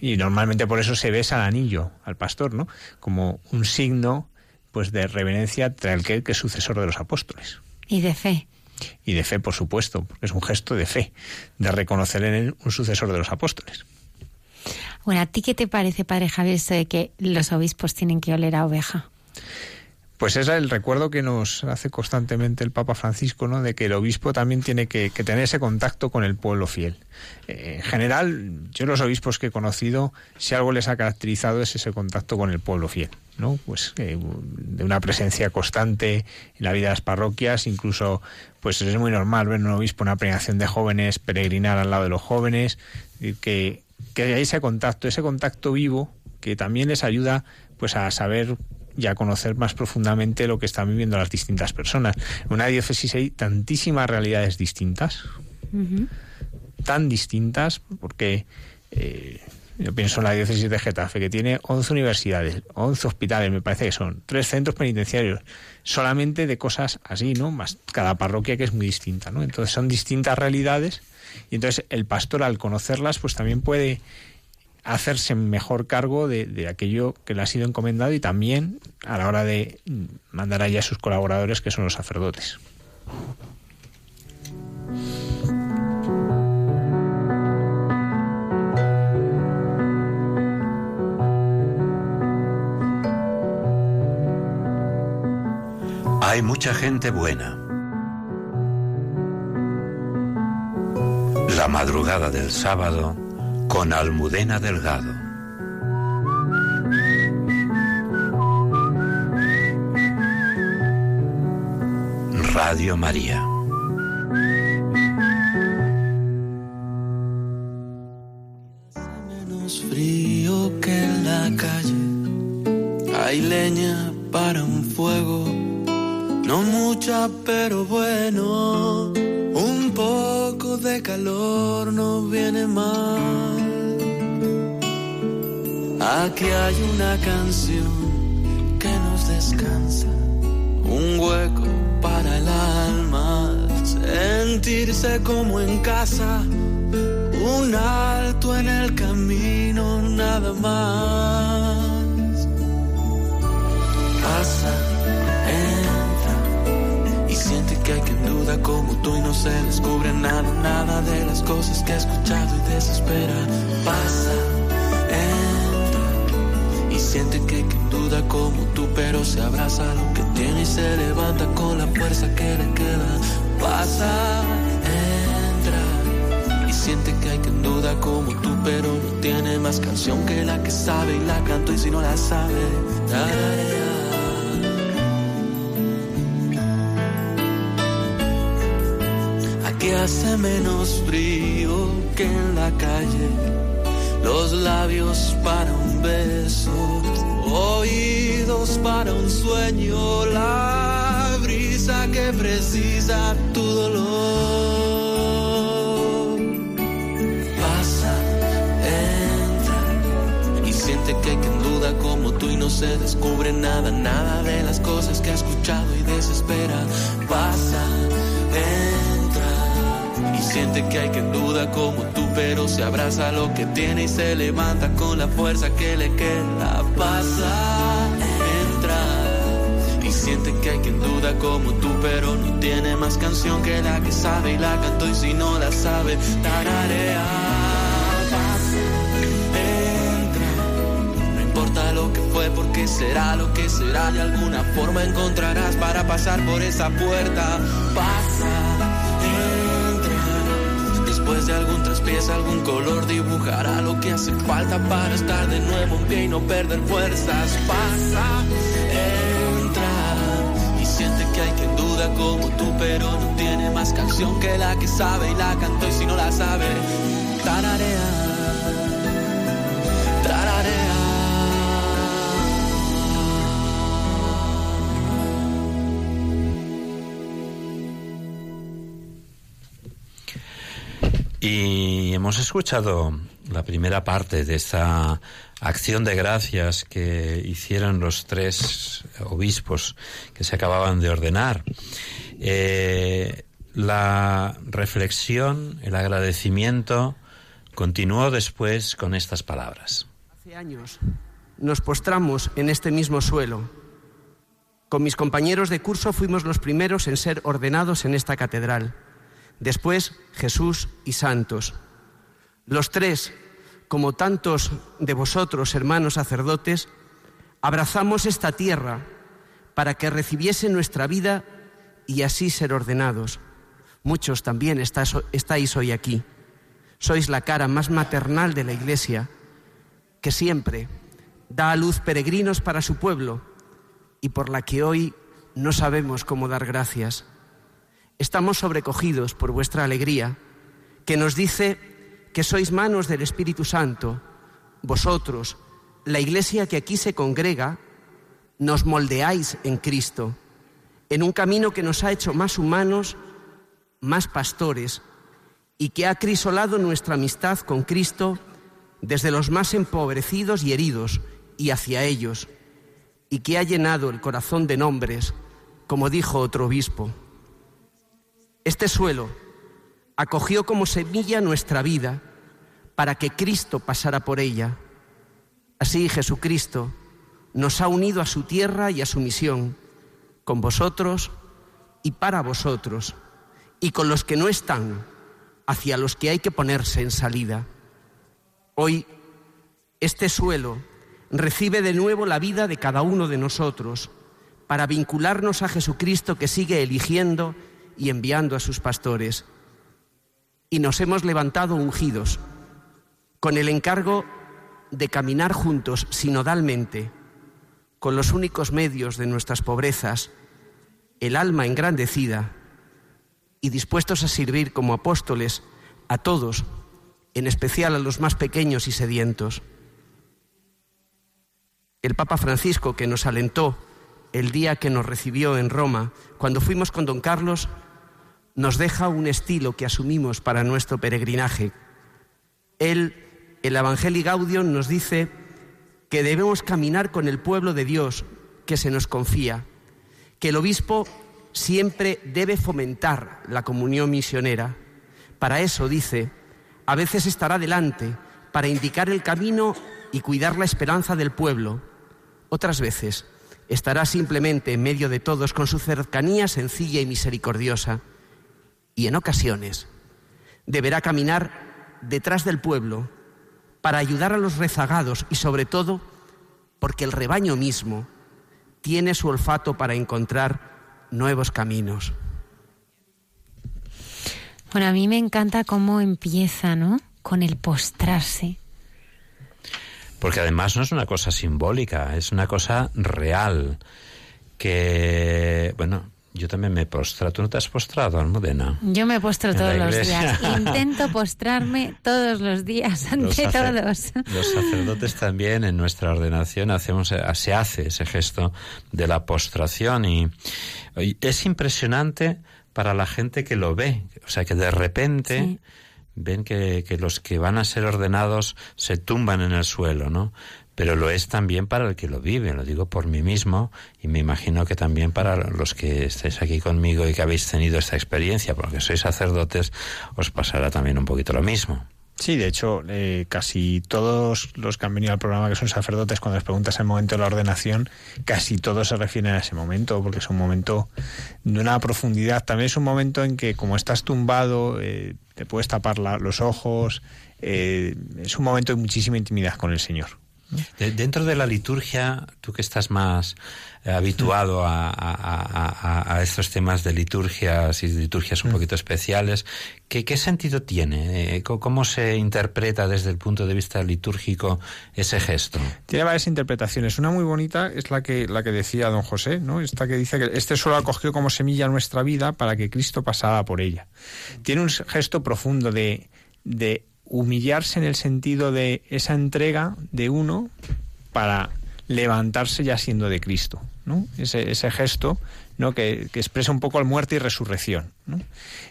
Y normalmente por eso se besa al anillo, al pastor, ¿no? Como un signo pues de reverencia tras el que, es sucesor de los apóstoles. Y de fe. Y de fe, por supuesto, porque es un gesto de fe, de reconocer en él un sucesor de los apóstoles. Bueno, ¿a ti qué te parece, Padre Javier, eso de que los obispos tienen que oler a oveja? Pues es el recuerdo que nos hace constantemente el Papa Francisco, ¿no? De que el obispo también tiene que, tener ese contacto con el pueblo fiel. Eh, en general, yo los obispos que he conocido, si algo les ha caracterizado es ese contacto con el pueblo fiel, ¿no? Pues eh, de una presencia constante en la vida de las parroquias, incluso, pues es muy normal ver un obispo, una pregación de jóvenes, peregrinar al lado de los jóvenes, que, que hay ese contacto, ese contacto vivo que también les ayuda pues a saber y a conocer más profundamente lo que están viviendo las distintas personas. En una diócesis hay tantísimas realidades distintas, tan distintas, porque eh, yo pienso en la diócesis de Getafe, que tiene 11 universidades, 11 hospitales, me parece que son, tres centros penitenciarios, solamente de cosas así, ¿no? Cada parroquia que es muy distinta, ¿no? Entonces son distintas realidades y entonces el pastor al conocerlas pues también puede hacerse mejor cargo de, aquello que le ha sido encomendado y también a la hora de mandar allá a sus colaboradores que son los sacerdotes. Hay mucha gente buena. La madrugada del sábado con Almudena Delgado. Radio María. menos frío que en la calle. Hay leña para un fuego, no mucha pero bueno. Un poco de calor no viene mal. Aquí hay una canción que nos descansa, un hueco para el alma, sentirse como en casa, un alto en el camino, nada más. Como tú y no se descubre nada, nada de las cosas que ha escuchado y desespera. Pasa, entra y siente que hay quien duda como tú, pero se abraza lo que tiene y se levanta con la fuerza que le queda. Pasa, entra y siente que hay quien duda como tú, pero no tiene más canción que la que sabe y la canto y si no la sabe. Aquí hace menos frío que en la calle, los labios para un beso, oídos para un sueño, la brisa que precisa tu dolor. Pasa, entra y siente que quien duda como tú y no se descubre nada, nada de las cosas que ha escuchado y desespera. Pasa, siente que hay quien duda como tú, pero se abraza lo que tiene y se levanta con la fuerza que le queda. Pasa, entra y siente que hay quien duda como tú, pero no tiene más canción que la que sabe y la cantó y si no la sabe, tararea. Pasa, entra, no importa lo que fue porque será lo que será, de alguna forma encontrarás para pasar por esa puerta. Pasa, de algún traspiés, algún color dibujará lo que hace falta para estar de nuevo en pie y no perder fuerzas. Pasa, entra y siente que hay quien duda como tú, pero no tiene más canción que la que sabe y la cantó y si no la sabe, tararea. Y hemos escuchado la primera parte de esta acción de gracias que hicieron los tres obispos que se acababan de ordenar. Eh, la reflexión, el agradecimiento continuó después con estas palabras. Hace años nos postramos en este mismo suelo. Con mis compañeros de curso fuimos los primeros en ser ordenados en esta catedral. Después Jesús y santos. Los tres, como tantos de vosotros, hermanos sacerdotes, abrazamos esta tierra para que recibiese nuestra vida y así ser ordenados. Muchos también estáis hoy aquí. Sois la cara más maternal de la Iglesia, que siempre da a luz peregrinos para su pueblo y por la que hoy no sabemos cómo dar gracias. Estamos sobrecogidos por vuestra alegría, que nos dice que sois manos del Espíritu Santo. Vosotros, la Iglesia que aquí se congrega, nos moldeáis en Cristo, en un camino que nos ha hecho más humanos, más pastores, y que ha crisolado nuestra amistad con Cristo desde los más empobrecidos y heridos y hacia ellos, y que ha llenado el corazón de nombres, como dijo otro obispo. Este suelo acogió como semilla nuestra vida para que Cristo pasara por ella. Así Jesucristo nos ha unido a su tierra y a su misión, con vosotros y para vosotros, y con los que no están, hacia los que hay que ponerse en salida. Hoy, este suelo recibe de nuevo la vida de cada uno de nosotros para vincularnos a Jesucristo que sigue eligiendo y enviando a sus pastores. Y nos hemos levantado ungidos, con el encargo de caminar juntos sinodalmente, con los únicos medios de nuestras pobrezas, el alma engrandecida y dispuestos a servir como apóstoles a todos, en especial a los más pequeños y sedientos. El Papa Francisco, que nos alentó el día que nos recibió en Roma, cuando fuimos con don Carlos, nos deja un estilo que asumimos para nuestro peregrinaje. Él, el Evangelii Gaudium, nos dice que debemos caminar con el pueblo de Dios que se nos confía, que el obispo siempre debe fomentar la comunión misionera. Para eso, dice, a veces estará delante para indicar el camino y cuidar la esperanza del pueblo. Otras veces estará simplemente en medio de todos con su cercanía sencilla y misericordiosa. Y en ocasiones deberá caminar detrás del pueblo para ayudar a los rezagados y sobre todo porque el rebaño mismo tiene su olfato para encontrar nuevos caminos. Bueno, a mí me encanta cómo empieza, ¿no? Con el postrarse. Porque además no es una cosa simbólica, es una cosa real. Que, bueno, yo también me postro. ¿Tú no te has postrado, Almudena? Yo me postro todos los días. Intento postrarme todos los días ante todos. Los sacerdotes también en nuestra ordenación hacemos, se hace ese gesto de la postración y, y es impresionante para la gente que lo ve. O sea, que de repente ven que, que, los que van a ser ordenados se tumban en el suelo, ¿no? Pero lo es también para el que lo vive, lo digo por mí mismo y me imagino que también para los que estéis aquí conmigo y que habéis tenido esta experiencia, porque sois sacerdotes, os pasará también un poquito lo mismo. Sí, de hecho, eh, casi todos los que han venido al programa que son sacerdotes, cuando les preguntas el momento de la ordenación, casi todos se refieren a ese momento, porque es un momento de una profundidad. También es un momento en que, como estás tumbado, eh, te puedes tapar los ojos. Eh, es un momento de muchísima intimidad con el Señor. De, dentro de la liturgia, tú que estás más eh, habituado a, a, a, estos temas de liturgias y liturgias un poquito especiales, ¿qué, qué sentido tiene? Eh, ¿Cómo se interpreta desde el punto de vista litúrgico ese gesto? Tiene varias interpretaciones. Una muy bonita es la que, la que decía don José, ¿no? Esta que dice que este suelo acogió como semilla nuestra vida para que Cristo pasara por ella. Tiene un gesto profundo de, de humillarse en el sentido de esa entrega de uno para levantarse ya siendo de Cristo, ¿no? Ese, gesto ¿no? Que, expresa un poco el muerte y resurrección. ¿no?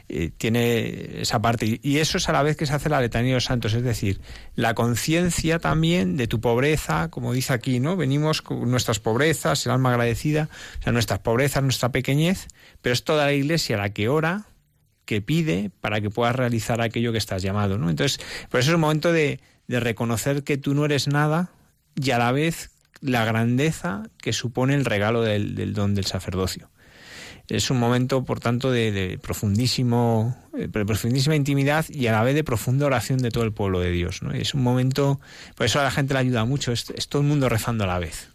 Eh, tiene esa parte. Y eso es a la vez que se hace la letanía de los santos, es decir, la conciencia también de tu pobreza, como dice aquí, ¿no? Venimos con nuestras pobrezas, el alma agradecida, o sea, nuestras pobrezas, nuestra pequeñez, pero es toda la iglesia la que ora, que pide para que puedas realizar aquello que estás llamado. ¿no? Entonces, por eso es un momento de, de reconocer que tú no eres nada y a la vez la grandeza que supone el regalo del, don del sacerdocio. Es un momento, por tanto, de, profundísimo, de profundísima intimidad y a la vez de profunda oración de todo el pueblo de Dios. ¿no? Es un momento, por eso a la gente le ayuda mucho, es, es todo el mundo rezando a la vez.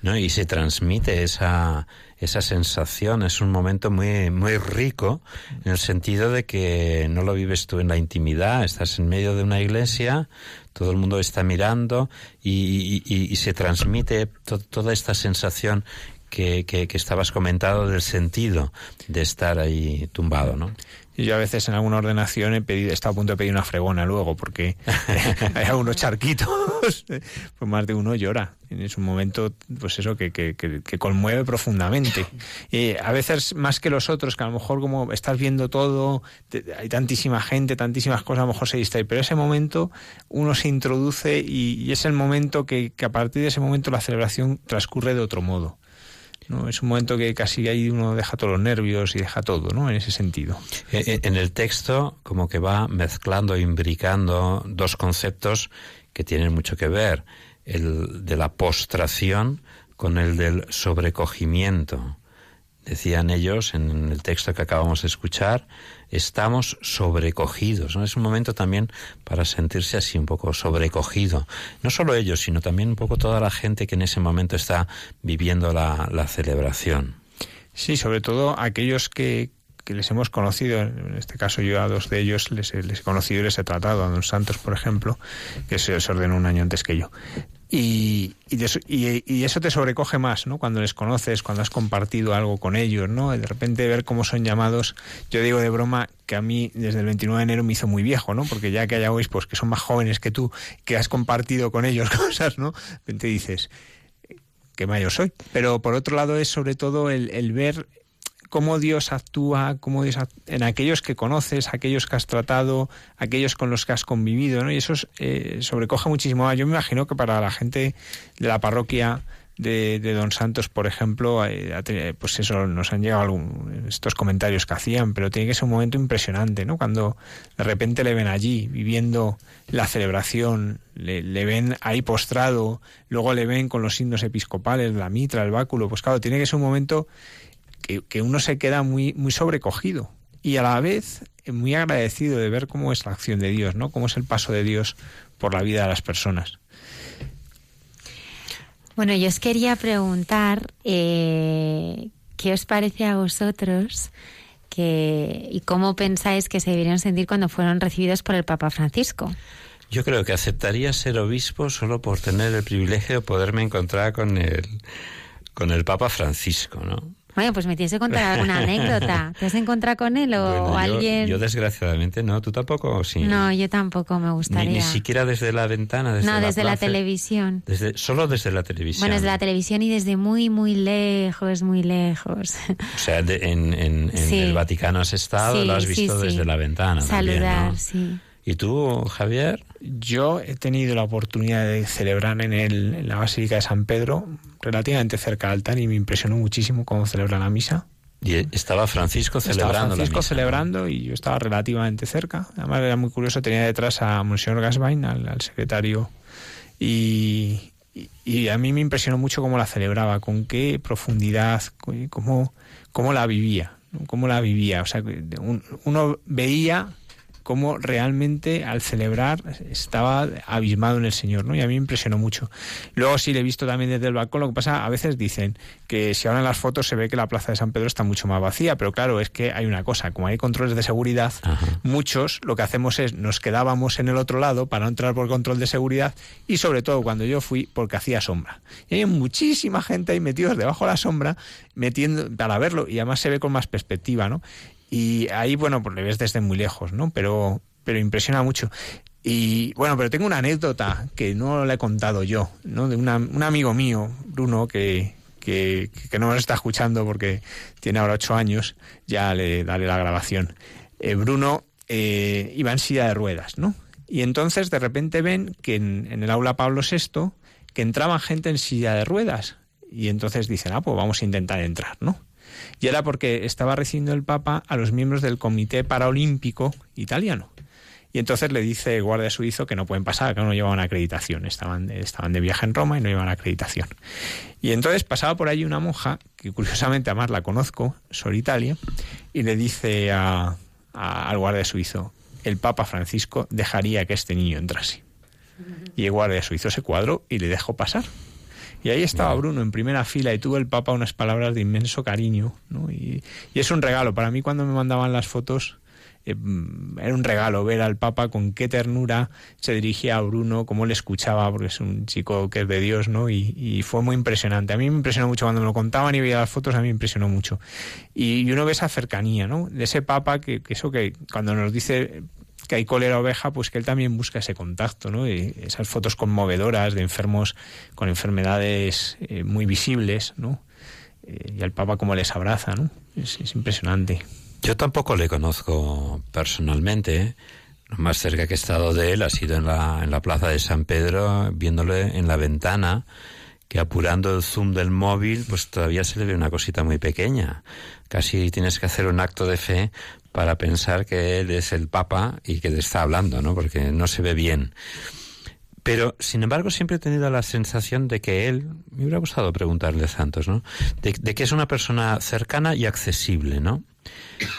No, y se transmite esa, esa sensación, es un momento muy, muy rico en el sentido de que no lo vives tú en la intimidad, estás en medio de una iglesia, todo el mundo está mirando y, se transmite to, toda esta sensación que, que, que, estabas comentando del sentido de estar ahí tumbado, ¿no? Y yo a veces en alguna ordenación he pedido, estado a punto de pedir una fregona luego, porque hay algunos charquitos, pues más de uno llora. Es un momento, pues eso, que, que, que, que conmueve profundamente. Y a veces más que los otros, que a lo mejor como estás viendo todo, te, hay tantísima gente, tantísimas cosas, a lo mejor se distrae, pero ese momento uno se introduce y, y es el momento que, que a partir de ese momento la celebración transcurre de otro modo. ¿No? Es un momento que casi ahí uno deja todos los nervios y deja todo, ¿no? En ese sentido. En el texto como que va mezclando, imbricando dos conceptos que tienen mucho que ver, el de la postración con el del sobrecogimiento. Decían ellos en el texto que acabamos de escuchar, estamos sobrecogidos. ¿no? Es un momento también para sentirse así un poco sobrecogido. No solo ellos, sino también un poco toda la gente que en ese momento está viviendo la, celebración. Sí, sobre todo aquellos que, que les hemos conocido, en este caso yo a dos de ellos les, les he conocido y les he tratado, a don Santos, por ejemplo, que se ordenó un año antes que yo. Y, eso te sobrecoge más, ¿no? Cuando les conoces, cuando has compartido algo con ellos, ¿no? De repente ver cómo son llamados, yo digo de broma que a mí desde el 29 de enero me hizo muy viejo, ¿no? Porque ya que hay obispos que son más jóvenes que tú, que has compartido con ellos cosas, ¿no? Repente dices, qué mayor soy. Pero por otro lado es sobre todo el ver cómo Dios actúa, cómo Dios en aquellos que conoces, aquellos que has tratado, aquellos con los que has convivido, ¿no? Y eso es, eh, sobrecoge muchísimo. Yo me imagino que para la gente de la parroquia de, de Don Santos, por ejemplo, eh, pues eso, nos han llegado algún, estos comentarios que hacían, pero tiene que ser un momento impresionante, ¿no? Cuando de repente le ven allí, viviendo la celebración, le, le ven ahí postrado, luego le ven con los signos episcopales, la mitra, el báculo, pues claro, tiene que ser un momento que, que, uno se queda muy, muy sobrecogido. y a la vez muy agradecido de ver cómo es la acción de Dios, ¿no? Cómo es el paso de Dios por la vida de las personas. Bueno, yo os quería preguntar eh, qué os parece a vosotros que, y cómo pensáis que se deberían sentir cuando fueron recibidos por el Papa Francisco. Yo creo que aceptaría ser obispo solo por tener el privilegio de poderme encontrar con el, con el Papa Francisco, ¿no? Bueno, pues me tienes que contar alguna anécdota. ¿Te has encontrado con él o, alguien? Yo, desgraciadamente no, tú tampoco, sí. No, yo tampoco me gustaría. Ni, siquiera desde la ventana, desde No, desde la, televisión. Desde, solo desde la televisión. Bueno, desde la televisión y desde muy, muy lejos, muy lejos. O sea, en, en, el Vaticano has estado, lo has visto desde la ventana. Saludar, sí. ¿Y tú, Javier? Yo he tenido la oportunidad de celebrar en, el, en la Basílica de San Pedro, relativamente cerca del altar, y me impresionó muchísimo cómo celebra la misa. Y estaba Francisco celebrando. Estaba Francisco celebrando y yo estaba relativamente cerca. Además era muy curioso, tenía detrás a Monseñor Gasbain, al, secretario, y, y, a mí me impresionó mucho cómo la celebraba, con qué profundidad, cómo, cómo la vivía, cómo la vivía. O sea, uno veía cómo realmente al celebrar estaba abismado en el Señor, ¿no? Y a mí me impresionó mucho. Luego sí le he visto también desde el balcón, lo que pasa, a veces dicen que si ahora en las fotos se ve que la plaza de San Pedro está mucho más vacía, pero claro, es que hay una cosa, como hay controles de seguridad, muchos lo que hacemos es nos quedábamos en el otro lado para no entrar por control de seguridad y sobre todo cuando yo fui porque hacía sombra. Y hay muchísima gente ahí metidos debajo de la sombra metiendo para verlo y además se ve con más perspectiva, ¿no? Y ahí, bueno, pues le ves desde muy lejos, ¿no? Pero, pero impresiona mucho. Y bueno, pero tengo una anécdota que no la he contado yo, ¿no? De un amigo mío, Bruno, que, que, que, no me está escuchando porque tiene ahora ocho años, ya le daré la grabación. Eh, Bruno eh, iba en silla de ruedas, ¿no? Y entonces de repente ven que en, en el aula Pablo VI que entraba gente en silla de ruedas. Y entonces dicen, ah, pues vamos a intentar entrar, ¿no? Y era porque estaba recibiendo el Papa a los miembros del Comité Paraolímpico Italiano. Y entonces le dice el guardia suizo que no pueden pasar, que no llevaban acreditación. Estaban, estaban de viaje en Roma y no llevaban acreditación. Y entonces pasaba por allí una monja, que curiosamente además la conozco, Sor Italia, y le dice al guardia suizo, el Papa Francisco dejaría que este niño entrase. Y el guardia suizo se cuadró y le dejó pasar. Y ahí estaba Bruno en primera fila y tuvo el Papa unas palabras de inmenso cariño. ¿no? Y, es un regalo. Para mí cuando me mandaban las fotos eh, era un regalo ver al Papa con qué ternura se dirigía a Bruno, cómo le escuchaba, porque es un chico que es de Dios, ¿no? Y, fue muy impresionante. A mí me impresionó mucho cuando me lo contaban y veía las fotos, a mí me impresionó mucho. Y, uno ve esa cercanía, ¿no? De ese Papa que, que eso que cuando nos dice que hay cólera oveja, pues que él también busca ese contacto, ¿no? Y esas fotos conmovedoras de enfermos con enfermedades eh, muy visibles, ¿no? Eh, y al Papa como les abraza, ¿no? Es, impresionante. Yo tampoco le conozco personalmente. ¿eh? Lo más cerca que he estado de él ha sido en la, en la plaza de San Pedro, viéndole en la ventana, que apurando el zoom del móvil, pues todavía se le ve una cosita muy pequeña. Casi tienes que hacer un acto de fe para pensar que él es el Papa y que le está hablando, ¿no? Porque no se ve bien. Pero, sin embargo, siempre he tenido la sensación de que él, me hubiera gustado preguntarle a Santos, ¿no? De, que es una persona cercana y accesible, ¿no?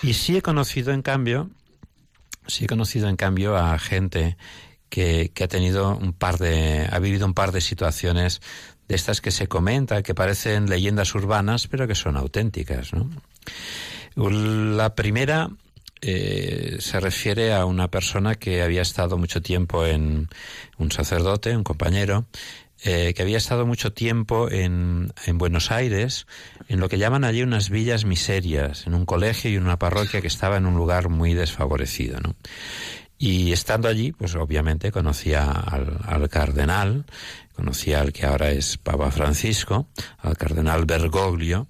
Y sí he conocido, en cambio, sí he conocido, en cambio, a gente que, que ha tenido un par de, ha vivido un par de situaciones de estas que se comentan, que parecen leyendas urbanas, pero que son auténticas, ¿no? La primera eh, se refiere a una persona que había estado mucho tiempo en un sacerdote, un compañero, eh, que había estado mucho tiempo en, en, Buenos Aires, en lo que llaman allí unas villas miserias, en un colegio y en una parroquia que estaba en un lugar muy desfavorecido. ¿no? Y estando allí, pues obviamente conocía al, al, cardenal, conocía al que ahora es Papa Francisco, al cardenal Bergoglio,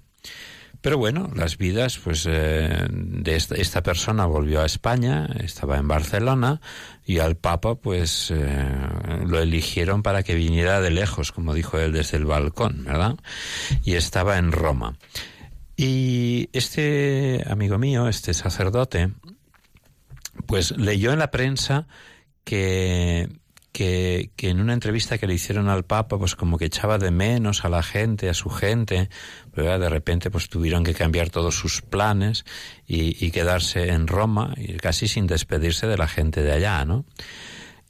pero bueno, las vidas, pues, eh, de esta, persona volvió a España, estaba en Barcelona, y al Papa, pues, eh, lo eligieron para que viniera de lejos, como dijo él desde el balcón, ¿verdad? Y estaba en Roma. Y este amigo mío, este sacerdote, pues leyó en la prensa que que, que, en una entrevista que le hicieron al Papa, pues como que echaba de menos a la gente, a su gente, pero de repente pues tuvieron que cambiar todos sus planes y, y, quedarse en Roma, y casi sin despedirse de la gente de allá, ¿no?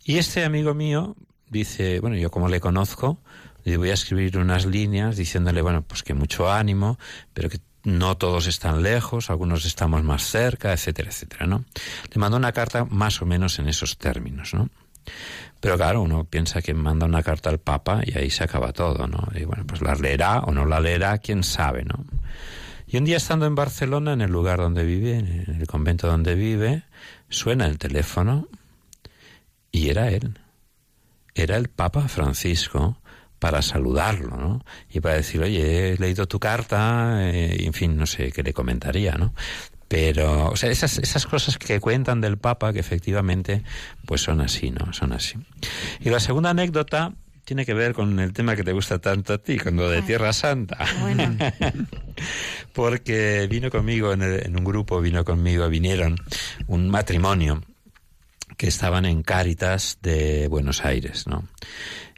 Y este amigo mío dice, bueno, yo como le conozco, le voy a escribir unas líneas diciéndole, bueno, pues que mucho ánimo, pero que no todos están lejos, algunos estamos más cerca, etcétera, etcétera, ¿no? Le mandó una carta más o menos en esos términos, ¿no? Pero claro, uno piensa que manda una carta al Papa y ahí se acaba todo, ¿no? Y bueno, pues la leerá o no la leerá, quién sabe, ¿no? Y un día estando en Barcelona, en el lugar donde vive, en el convento donde vive, suena el teléfono y era él. Era el Papa Francisco para saludarlo, ¿no? Y para decir, oye, he leído tu carta, eh, en fin, no sé qué le comentaría, ¿no? Pero, o sea, esas, esas cosas que cuentan del Papa, que efectivamente, pues son así, ¿no? Son así. Y la segunda anécdota tiene que ver con el tema que te gusta tanto a ti, con lo de Tierra Santa. Bueno. Porque vino conmigo en, el, en un grupo, vino conmigo, vinieron un matrimonio que estaban en Cáritas de Buenos Aires, ¿no?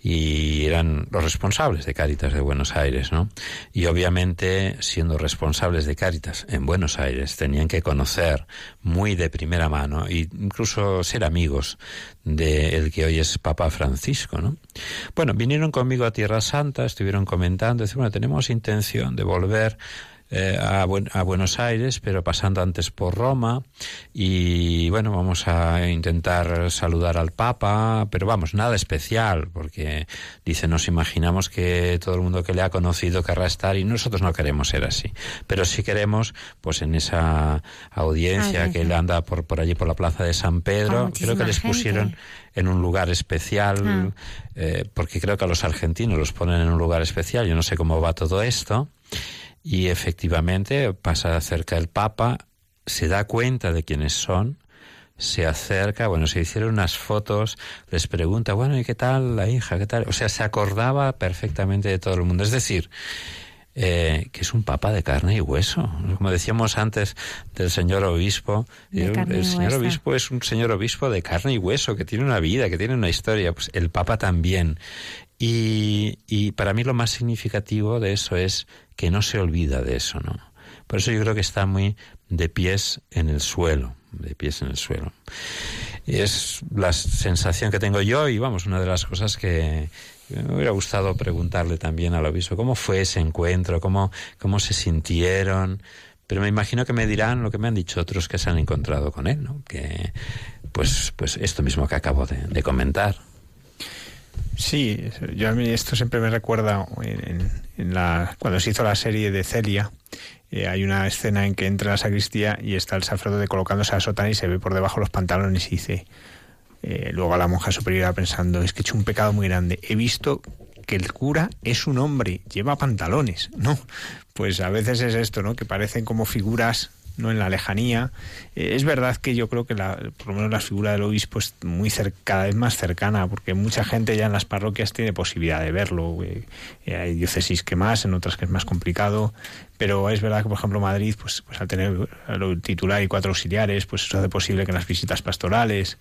Y eran los responsables de Cáritas de Buenos Aires, ¿no? Y obviamente, siendo responsables de Cáritas en Buenos Aires, tenían que conocer muy de primera mano e incluso ser amigos del que hoy es Papa Francisco, ¿no? Bueno, vinieron conmigo a Tierra Santa, estuvieron comentando, decían, bueno, tenemos intención de volver eh, a, a, Buenos Aires, pero pasando antes por Roma. Y bueno, vamos a intentar saludar al Papa, pero vamos, nada especial, porque dice, nos imaginamos que todo el mundo que le ha conocido querrá estar y nosotros no queremos ser así. Pero sí queremos, pues en esa audiencia Ay, que le anda por, por allí por la plaza de San Pedro, creo que les pusieron en un lugar especial, ah. eh, porque creo que a los argentinos los ponen en un lugar especial, yo no sé cómo va todo esto. Y efectivamente pasa cerca el Papa, se da cuenta de quiénes son, se acerca, bueno, se hicieron unas fotos, les pregunta, bueno, ¿y qué tal la hija? ¿Qué tal? O sea, se acordaba perfectamente de todo el mundo. Es decir, eh, que es un papa de carne y hueso. Como decíamos antes del señor obispo, el, el señor obispo es un señor obispo de carne y hueso, que tiene una vida, que tiene una historia. Pues el papa también. Y, y para mí lo más significativo de eso es que no se olvida de eso, ¿no? Por eso yo creo que está muy de pies en el suelo, de pies en el suelo. Y es la sensación que tengo yo y vamos, una de las cosas que me hubiera gustado preguntarle también al obispo, ¿cómo fue ese encuentro? ¿Cómo, cómo se sintieron? Pero me imagino que me dirán lo que me han dicho otros que se han encontrado con él, ¿no? Que, pues, pues esto mismo que acabo de, de comentar. Sí, yo a mí esto siempre me recuerda en, en la, cuando se hizo la serie de Celia. Eh, hay una escena en que entra la sacristía y está el sacerdote colocándose a la y se ve por debajo los pantalones y dice, eh, luego a la monja superior pensando, es que he hecho un pecado muy grande. He visto que el cura es un hombre, lleva pantalones, ¿no? Pues a veces es esto, ¿no? Que parecen como figuras no en la lejanía. Eh, es verdad que yo creo que la, por lo menos la figura del obispo es muy cerca, cada vez más cercana, porque mucha gente ya en las parroquias tiene posibilidad de verlo. Eh, eh, hay diócesis que más, en otras que es más complicado, pero es verdad que, por ejemplo, Madrid, pues, pues al tener el titular y cuatro auxiliares, pues eso hace posible que las visitas pastorales,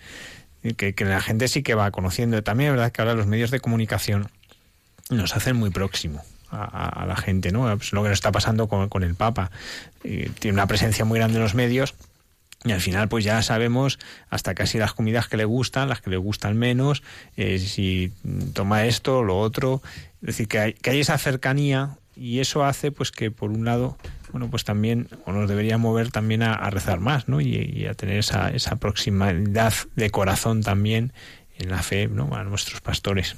que, que la gente sí que va conociendo. También es verdad que ahora los medios de comunicación nos hacen muy próximo a, la gente, ¿no? Pues lo que nos está pasando con, con el Papa. Tiene una presencia muy grande en los medios y al final pues ya sabemos hasta casi las comidas que le gustan, las que le gustan menos, eh, si toma esto o lo otro. Es decir, que hay, que hay esa cercanía y eso hace pues que por un lado bueno, pues también o nos debería mover también a, a rezar más, ¿no? Y, y, a tener esa, esa proximidad de corazón también en la fe, ¿no? A nuestros pastores.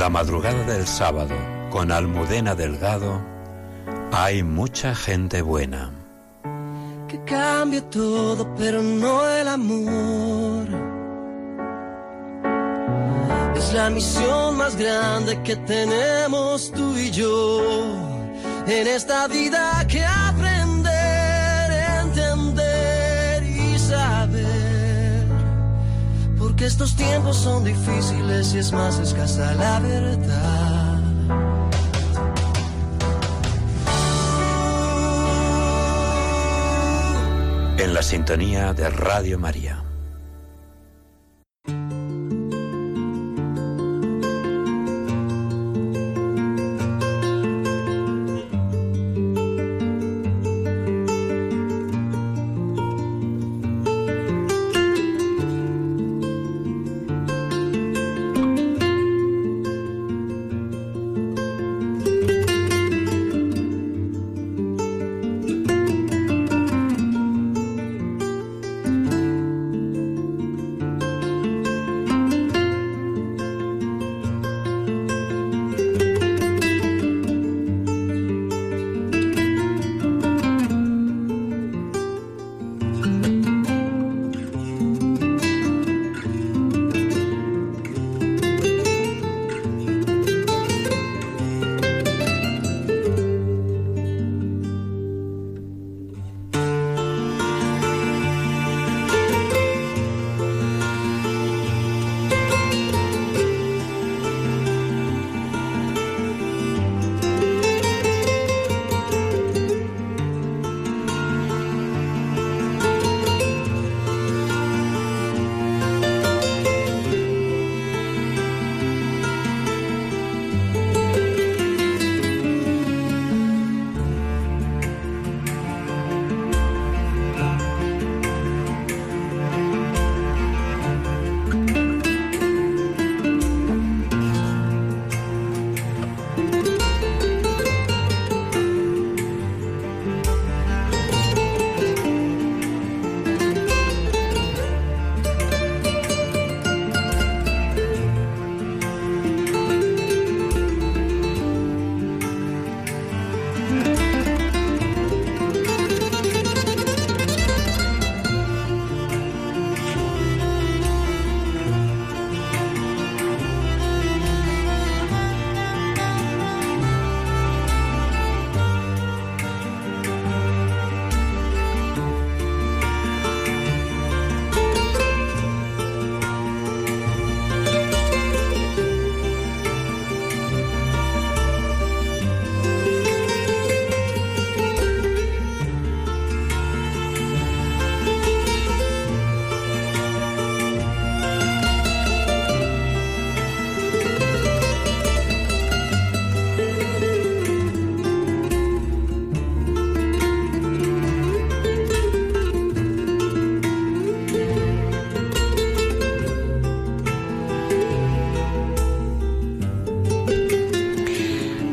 La madrugada del sábado, con Almudena Delgado, hay mucha gente buena. Que cambia todo, pero no el amor. Es la misión más grande que tenemos tú y yo en esta vida que aprender, que estos tiempos son difíciles y es más escasa la verdad. En la sintonía de Radio María.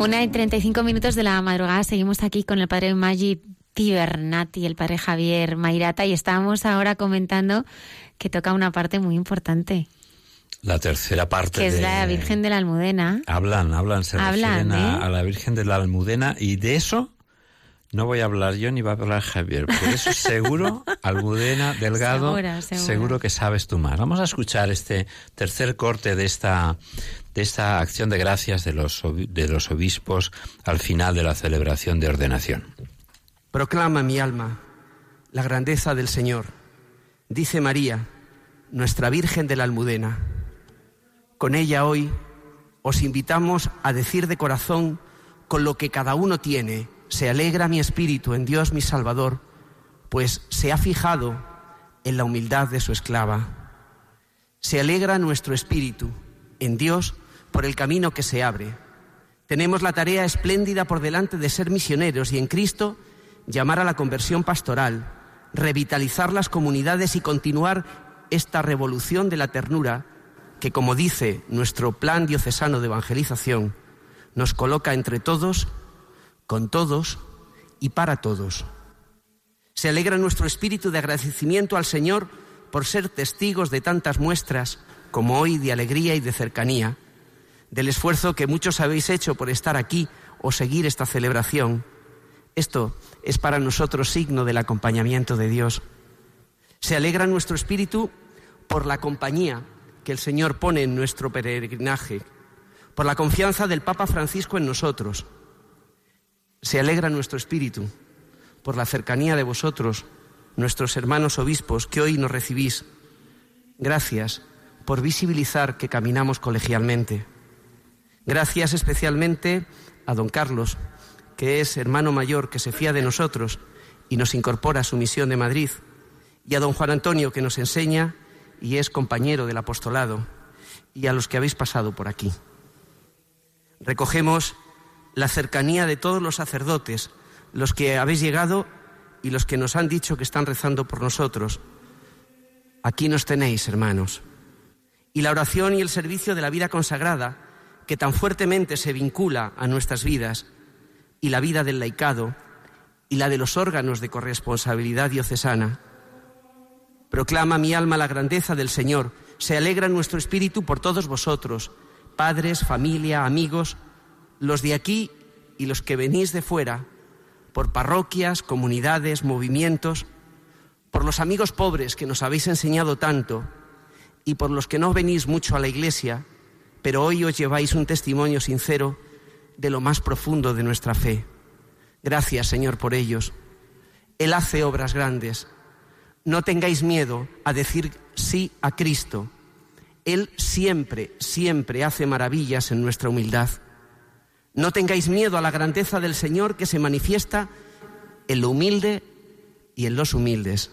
Una y 35 minutos de la madrugada seguimos aquí con el padre Maggi Pibernati y el padre Javier Mairata y estamos ahora comentando que toca una parte muy importante. La tercera parte. Que es la Virgen de la Almudena. Hablan, hablan, se hablan, refieren a, ¿eh? a, la Virgen de la Almudena y de eso no voy a hablar yo ni va a hablar Javier. Por eso seguro, Almudena, Delgado, seguro, seguro. seguro que sabes tú más. Vamos a escuchar este tercer corte de esta de esta acción de gracias de los, de los obispos al final de la celebración de ordenación. Proclama mi alma la grandeza del Señor, dice María, nuestra Virgen de la Almudena. Con ella hoy os invitamos a decir de corazón con lo que cada uno tiene, se alegra mi espíritu en Dios mi Salvador, pues se ha fijado en la humildad de su esclava. Se alegra nuestro espíritu en Dios por el camino que se abre. Tenemos la tarea espléndida por delante de ser misioneros y en Cristo llamar a la conversión pastoral, revitalizar las comunidades y continuar esta revolución de la ternura que, como dice nuestro plan diocesano de evangelización, nos coloca entre todos, con todos y para todos. Se alegra nuestro espíritu de agradecimiento al Señor por ser testigos de tantas muestras como hoy de alegría y de cercanía, del esfuerzo que muchos habéis hecho por estar aquí o seguir esta celebración. Esto es para nosotros signo del acompañamiento de Dios. Se alegra nuestro espíritu por la compañía que el Señor pone en nuestro peregrinaje, por la confianza del Papa Francisco en nosotros. Se alegra nuestro espíritu por la cercanía de vosotros, nuestros hermanos obispos, que hoy nos recibís. Gracias por visibilizar que caminamos colegialmente. Gracias especialmente a don Carlos, que es hermano mayor que se fía de nosotros y nos incorpora a su misión de Madrid, y a don Juan Antonio que nos enseña y es compañero del apostolado, y a los que habéis pasado por aquí. Recogemos la cercanía de todos los sacerdotes, los que habéis llegado y los que nos han dicho que están rezando por nosotros. Aquí nos tenéis, hermanos. Y la oración y el servicio de la vida consagrada, que tan fuertemente se vincula a nuestras vidas, y la vida del laicado, y la de los órganos de corresponsabilidad diocesana. Proclama mi alma la grandeza del Señor, se alegra nuestro espíritu por todos vosotros, padres, familia, amigos, los de aquí y los que venís de fuera, por parroquias, comunidades, movimientos, por los amigos pobres que nos habéis enseñado tanto y por los que no venís mucho a la iglesia, pero hoy os lleváis un testimonio sincero de lo más profundo de nuestra fe. Gracias, Señor, por ellos. Él hace obras grandes. No tengáis miedo a decir sí a Cristo. Él siempre, siempre hace maravillas en nuestra humildad. No tengáis miedo a la grandeza del Señor que se manifiesta en lo humilde y en los humildes.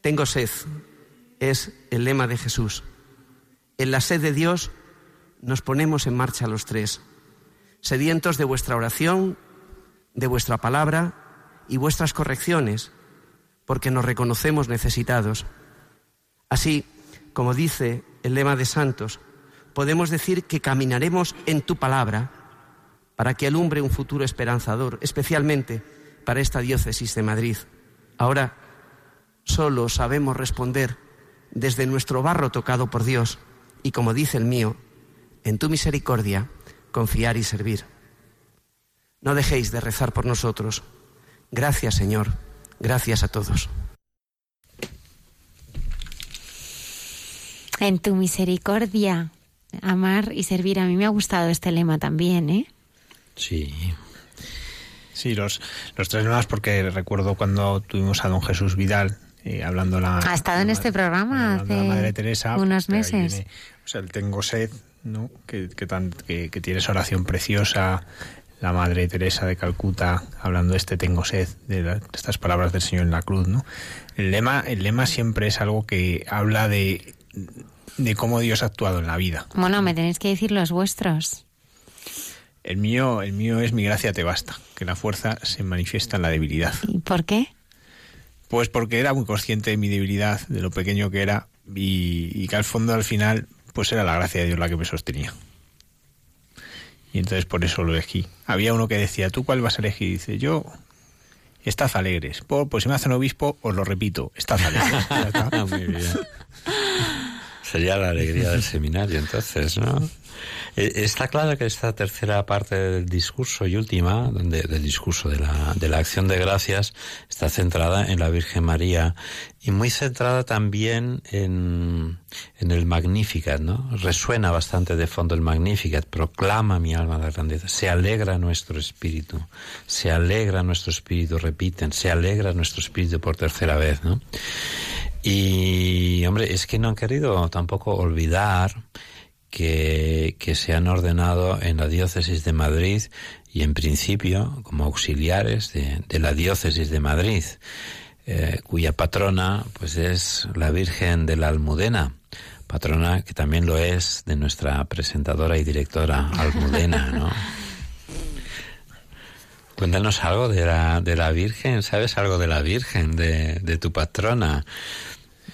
Tengo sed, es el lema de Jesús. En la sed de Dios nos ponemos en marcha los tres, sedientos de vuestra oración, de vuestra palabra y vuestras correcciones, porque nos reconocemos necesitados. Así, como dice el lema de Santos, podemos decir que caminaremos en tu palabra para que alumbre un futuro esperanzador, especialmente para esta diócesis de Madrid. Ahora solo sabemos responder desde nuestro barro tocado por Dios y, como dice el mío, en tu misericordia, confiar y servir. No dejéis de rezar por nosotros. Gracias, Señor. Gracias a todos. En tu misericordia, amar y servir. A mí me ha gustado este lema también, ¿eh? Sí. Sí, los, los tres lemas porque recuerdo cuando tuvimos a don Jesús Vidal eh, hablando la... Ha estado en este programa hace Madre Teresa, unos meses. Viene, o sea, el Tengo Sed, ¿no? Que, que, tan, que, que tiene esa oración preciosa, la Madre Teresa de Calcuta hablando de este tengo sed, de, la, de, estas palabras del Señor en la cruz, ¿no? El lema, el lema siempre es algo que habla de, de cómo Dios ha actuado en la vida. Bueno, me tenéis que decir los vuestros. El mío, el mío es mi gracia te basta, que la fuerza se manifiesta en la debilidad. ¿Y por qué? Pues porque era muy consciente de mi debilidad, de lo pequeño que era, y, y que al fondo, al final, pues era la gracia de Dios la que me sostenía. Y entonces por eso lo elegí. Había uno que decía, ¿tú cuál vas a elegir? Y dice, yo, estad alegres. Pues, pues si me hacen obispo, os lo repito, estad alegres. Muy bien. Sería la alegría del seminario, entonces, ¿no? Está claro que esta tercera parte del discurso y última, del discurso de la, de la acción de gracias, está centrada en la Virgen María y muy centrada también en, en el Magnificat, ¿no? Resuena bastante de fondo el Magnificat, proclama mi alma la grandeza, se alegra nuestro espíritu, se alegra nuestro espíritu, repiten, se alegra nuestro espíritu por tercera vez, ¿no? Y, hombre, es que no han querido tampoco olvidar que, se han ordenado en la diócesis de Madrid y en principio como auxiliares de, de la diócesis de Madrid, eh, cuya patrona pues es la Virgen de la Almudena, patrona que también lo es de nuestra presentadora y directora Almudena, ¿no? Cuéntanos algo de la, de la Virgen, ¿sabes algo de la Virgen, de, de tu patrona,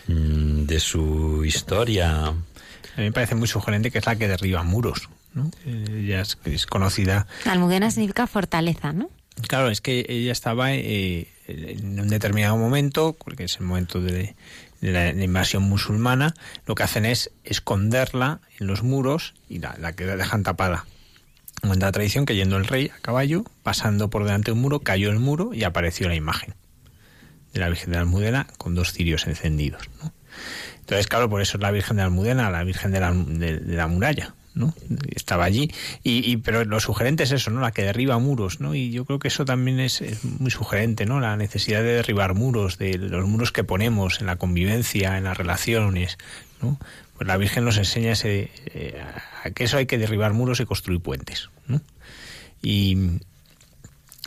de su historia? A mí me parece muy sugerente que es la que derriba muros, ¿no? Ella es, es conocida. Almudena significa fortaleza, ¿no? Claro, es que ella estaba eh, en un determinado momento, porque es el momento de, de, la, invasión musulmana, lo que hacen es esconderla en los muros y la, la que dejan tapada. Cuenta la tradición que yendo el rey a caballo, pasando por delante de un muro, cayó el muro y apareció la imagen de la Virgen de la Almudena con dos cirios encendidos. ¿no? Entonces, claro, por eso es la Virgen de Almudena, la Virgen de la, muralla. ¿no? Estaba allí, y, y, pero lo sugerente es eso, ¿no? La que derriba muros, ¿no? Y yo creo que eso también es, es, muy sugerente, ¿no? La necesidad de derribar muros, de los muros que ponemos en la convivencia, en las relaciones, ¿no? Pues la Virgen nos enseña ese, eh, a que eso hay que derribar muros y construir puentes, ¿no? Y,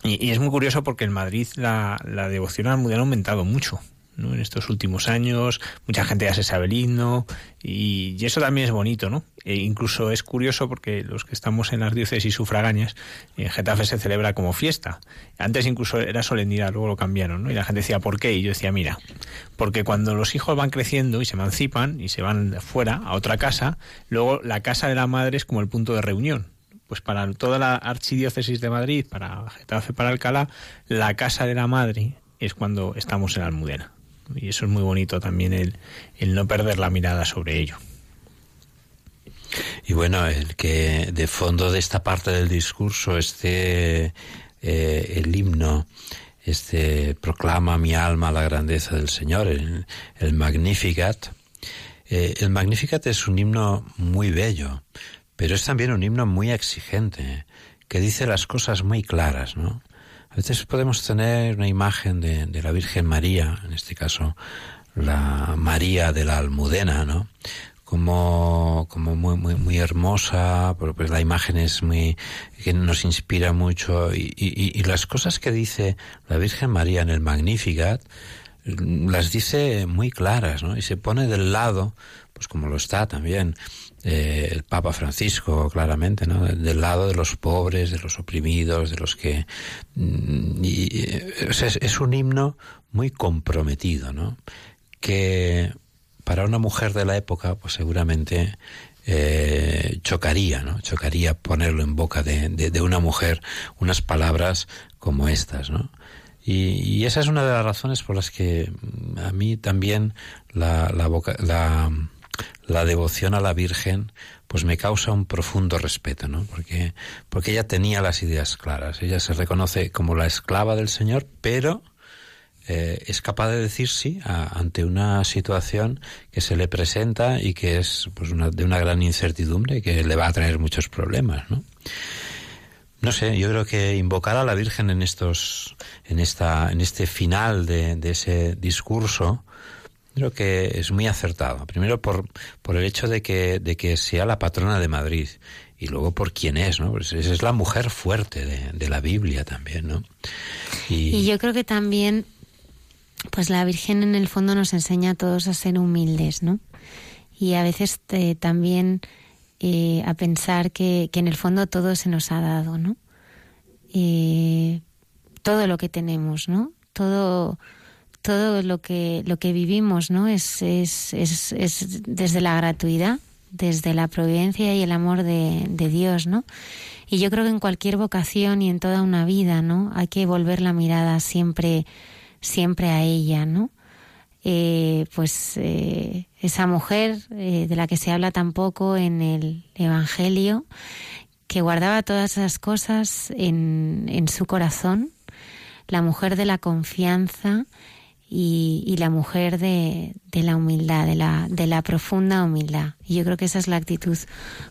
Y, es muy curioso porque en Madrid la, la devoción a la Almudena ha aumentado mucho. ¿No? en estos últimos años, mucha gente ya se sabe el himno y, eso también es bonito, ¿no? E incluso es curioso porque los que estamos en las diócesis sufragáneas, en Getafe se celebra como fiesta. Antes incluso era solemnidad, luego lo cambiaron, ¿no? Y la gente decía, ¿por qué? Y yo decía, mira, porque cuando los hijos van creciendo y se emancipan y se van fuera a otra casa, luego la casa de la madre es como el punto de reunión pues para toda la archidiócesis de Madrid, para Getafe, para Alcalá, la casa de la madre es cuando estamos en Almudena. Y eso es muy bonito también, el, el no perder la mirada sobre ello. Y bueno, el que de fondo de esta parte del discurso esté eh, el himno, este proclama mi alma la grandeza del Señor, el, el Magnificat. Eh, el Magnificat es un himno muy bello, pero es también un himno muy exigente, que dice las cosas muy claras, ¿no? A veces podemos tener una imagen de, la Virgen María, en este caso la María de la Almudena, ¿no? Como, como muy, muy, muy hermosa, pues la imagen es muy, que nos inspira mucho y, y, y las cosas que dice la Virgen María en el Magnificat, las dice muy claras, ¿no? Y se pone del lado, pues como lo está también eh, el Papa Francisco, claramente, ¿no? Del lado de los pobres, de los oprimidos, de los que... Mm, es, un himno muy comprometido, ¿no? Que para una mujer de la época, pues seguramente eh, chocaría, ¿no? Chocaría ponerlo en boca de, de, una mujer unas palabras como estas, ¿no? Y, esa es una de las razones por las que a mí también la, la, boca, la la devoción a la Virgen pues me causa un profundo respeto, ¿no? Porque, porque ella tenía las ideas claras. Ella se reconoce como la esclava del Señor, pero eh, es capaz de decir sí ante una situación que se le presenta y que es pues, una, de una gran incertidumbre que le va a traer muchos problemas, ¿no? No sé, yo creo que invocar a la Virgen en estos, en esta, en este final de ese discurso, Creo que es muy acertado. Primero por, por el hecho de que, de que sea la patrona de Madrid y luego por quién es, ¿no? Pues es, la mujer fuerte de, la Biblia también, ¿no? Y... yo creo que también, pues la Virgen en el fondo nos enseña a todos a ser humildes, ¿no? Y a veces eh, también eh, a pensar que, que, en el fondo todo se nos ha dado, ¿no? Eh, todo lo que tenemos, ¿no? Todo todo lo que, lo que vivimos, ¿no? Es, es, es, es desde la gratuidad, desde la providencia y el amor de, de, Dios, ¿no? Y yo creo que en cualquier vocación y en toda una vida, ¿no? Hay que volver la mirada siempre, siempre a ella, ¿no? Eh, pues eh, esa mujer eh, de la que se habla tan poco en el Evangelio, que guardaba todas esas cosas en, en su corazón, la mujer de la confianza y, la mujer de, la humildad, de la, de la profunda humildad. Y yo creo que esa es la actitud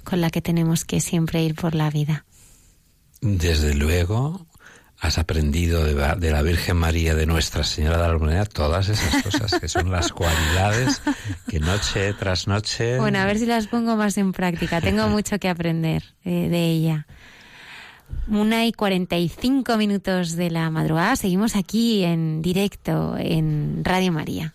con la que tenemos que siempre ir por la vida. Desde luego, has aprendido de, la Virgen María, de Nuestra Señora de la Almudena, todas esas cosas que son las cualidades que noche tras noche. Bueno, a ver si las pongo más en práctica. Tengo mucho que aprender eh, de ella. Una y 45 minutos de la madrugada. Seguimos aquí en directo en Radio María.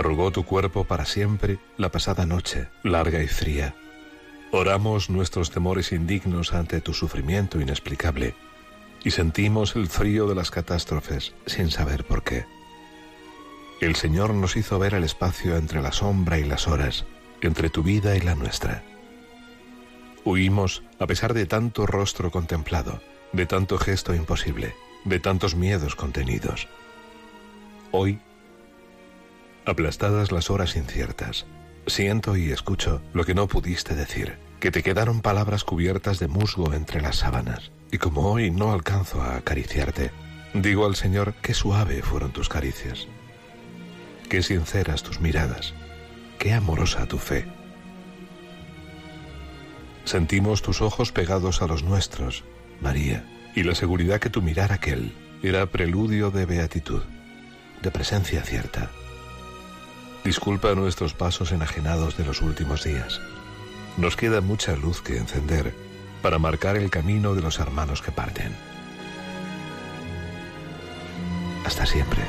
Arrugó tu cuerpo para siempre la pasada noche, larga y fría. Oramos nuestros temores indignos ante tu sufrimiento inexplicable y sentimos el frío de las catástrofes sin saber por qué. El Señor nos hizo ver el espacio entre la sombra y las horas, entre tu vida y la nuestra. Huimos a pesar de tanto rostro contemplado, de tanto gesto imposible, de tantos miedos contenidos. Hoy, aplastadas las horas inciertas, siento y escucho lo que no pudiste decir, que te quedaron palabras cubiertas de musgo entre las sábanas, y como hoy no alcanzo a acariciarte, digo al Señor qué suave fueron tus caricias, qué sinceras tus miradas, qué amorosa tu fe. Sentimos tus ojos pegados a los nuestros, María, y la seguridad que tu mirar aquel era preludio de beatitud, de presencia cierta. Disculpa nuestros pasos enajenados de los últimos días. Nos queda mucha luz que encender para marcar el camino de los hermanos que parten. Hasta siempre.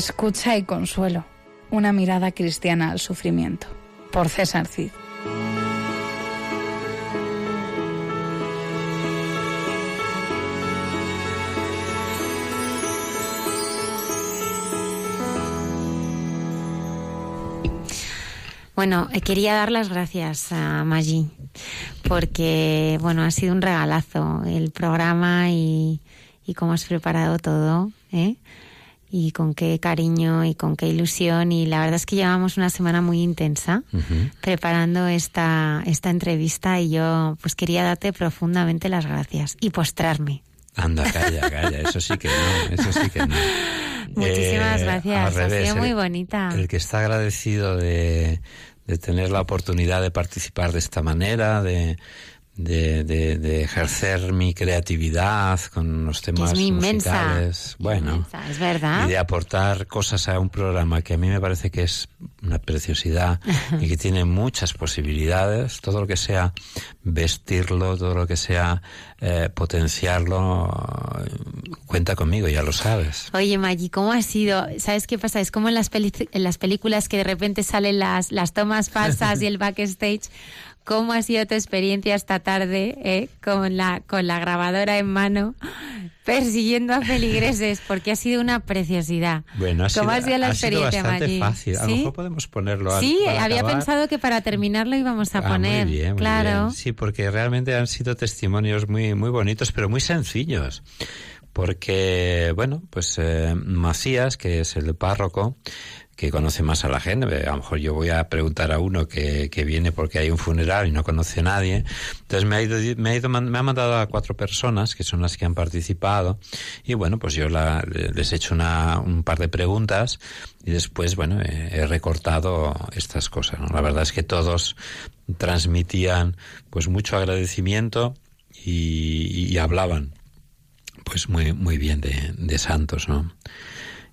Escucha y consuelo. Una mirada cristiana al sufrimiento. Por César Cid. Bueno, eh, quería dar las gracias a Maggi porque bueno ha sido un regalazo el programa y, cómo has preparado todo, ¿eh? Y con qué cariño y con qué ilusión. Y la verdad es que llevamos una semana muy intensa preparando esta, esta entrevista y yo pues quería darte profundamente las gracias y postrarme. Anda, calla, calla, eso sí que no, eso sí que no. Muchísimas Eh, gracias, al ha revés, sido muy el- bonita. El que está agradecido de, de tener la oportunidad de participar de esta manera, de, de, de- de ejercer mi creatividad con los temas muy inmensa, musicales. Bueno, Inmensa, es verdad. y de aportar cosas a un programa que a mí me parece que es una preciosidad y que tiene muchas posibilidades. Todo lo que sea vestirlo, todo lo que sea eh, potenciarlo, cuenta conmigo, ya lo sabes. Oye, Maggi, ¿cómo ha sido? ¿Sabes qué pasa? Es como en las, en las películas que de repente salen las, las tomas falsas y el backstage. ¿Cómo ha sido tu experiencia esta tarde eh, con, la, con la grabadora en mano persiguiendo a feligreses? Porque ha sido una preciosidad. Bueno, ha sido, ¿Cómo ha sido la ha sido experiencia, bastante Maggi? fácil. A lo ¿Sí? mejor podemos ponerlo al- Sí, había acabar. pensado que para terminarlo íbamos a Ah, poner. muy bien, muy claro. bien. Sí, porque realmente han sido testimonios muy, muy bonitos, pero muy sencillos. porque, bueno, pues eh, Macías, que es el párroco, que conoce más a la gente. A lo mejor yo voy a preguntar a uno que, que viene porque hay un funeral y no conoce a nadie. Entonces me ha ido, me ha ido, me ha mandado a cuatro personas que son las que han participado y bueno, pues yo la, les he hecho una, un par de preguntas y después, bueno, he, he recortado estas cosas. ¿no? La verdad es que todos transmitían pues mucho agradecimiento y, y hablaban pues muy, muy bien de, de santos, ¿no?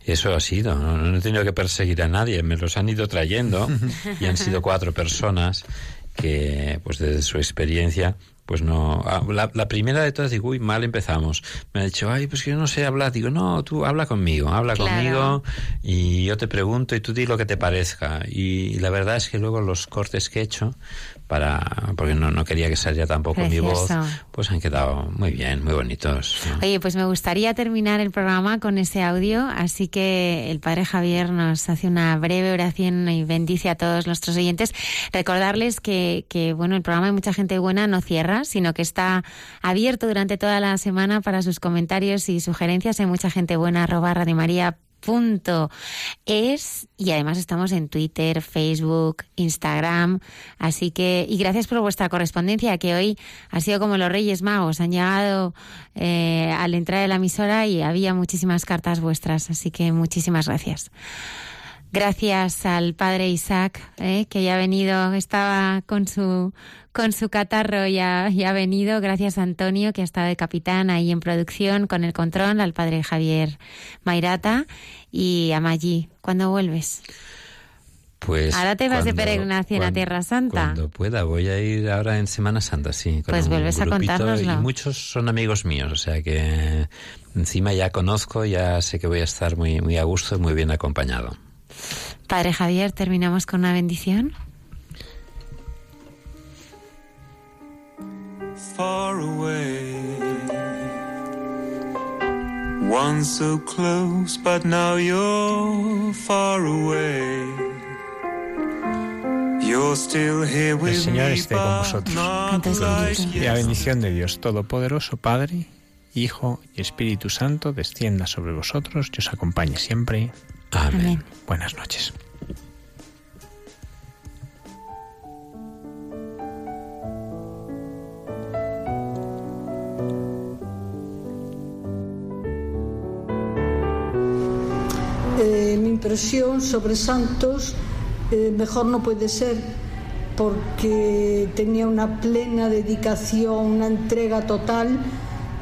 Eso ha sido, no, no, he tenido que perseguir a nadie, me los han ido trayendo y han sido cuatro personas que, pues desde su experiencia, pues no. La, la, primera de todas digo, uy, mal empezamos. Me ha dicho, ay, pues que yo no sé hablar. Digo, no, tú habla conmigo, habla claro. conmigo y yo te pregunto y tú di lo que te parezca. Y la verdad es que luego los cortes que he hecho, para porque no, no quería que saliera tampoco Precioso. mi voz, pues han quedado muy bien, muy bonitos. ¿no? Oye, pues me gustaría terminar el programa con ese audio, así que el Padre Javier nos hace una breve oración y bendice a todos nuestros oyentes. Recordarles que, que bueno, el programa de Mucha Gente Buena no cierra, sino que está abierto durante toda la semana para sus comentarios y sugerencias en mucha gente buena punto es y además estamos en Twitter, Facebook, Instagram, así que y gracias por vuestra correspondencia que hoy ha sido como los Reyes Magos, han llegado eh, al entrar de la emisora y había muchísimas cartas vuestras, así que muchísimas gracias. Gracias al padre Isaac, eh, que ya ha venido, estaba con su con su catarro y ha, y ha, venido. Gracias a Antonio, que ha estado de capitán ahí en producción con el control, al padre Javier Mairata y a Maggi. ¿Cuándo vuelves? Pues ahora te vas cuando, de peregrinación cuando, a Tierra Santa. Cuando pueda, voy a ir ahora en Semana Santa, sí. pues vuelves a contárnoslo. Y muchos son amigos míos, o sea que encima ya conozco, ya sé que voy a estar muy, muy a gusto y muy bien acompañado. Padre Javier, terminamos con una bendición. Far away, once so close, but now you're far away. You're still here with El Señor esté con vosotros. Y la bendición de Dios Todopoderoso, Padre, Hijo y Espíritu Santo descienda sobre vosotros y os acompañe siempre. Amén. Amén. Buenas noches. Eh, mi impresión sobre Santos eh, mejor no puede ser porque tenía una plena dedicación, una entrega total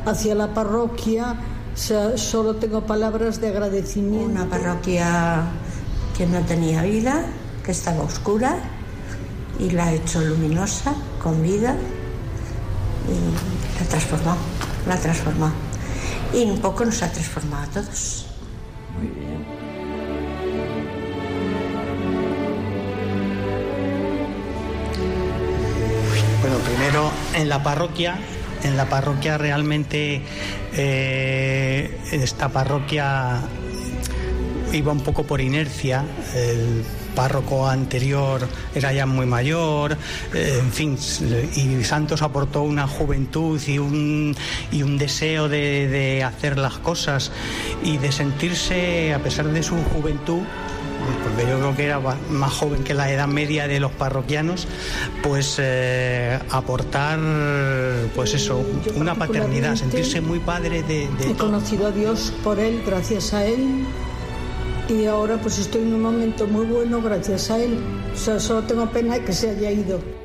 hacia la parroquia. Solo tengo palabras de agradecimiento. Una parroquia que no tenía vida, que estaba oscura y la ha hecho luminosa, con vida y la transformó, la transformó. Y un poco nos ha transformado a todos. Muy bien. Bueno, primero en la parroquia, en la parroquia realmente eh, esta parroquia iba un poco por inercia. El párroco anterior era ya muy mayor, eh, en fin, y Santos aportó una juventud y un, y un deseo de, de hacer las cosas y de sentirse, a pesar de su juventud, porque yo creo que era más joven que la edad media de los parroquianos, pues eh, aportar, pues eso, una paternidad, sentirse muy padre de, de He conocido a Dios por él, gracias a él, y ahora pues estoy en un momento muy bueno gracias a él. O sea, solo tengo pena que se haya ido.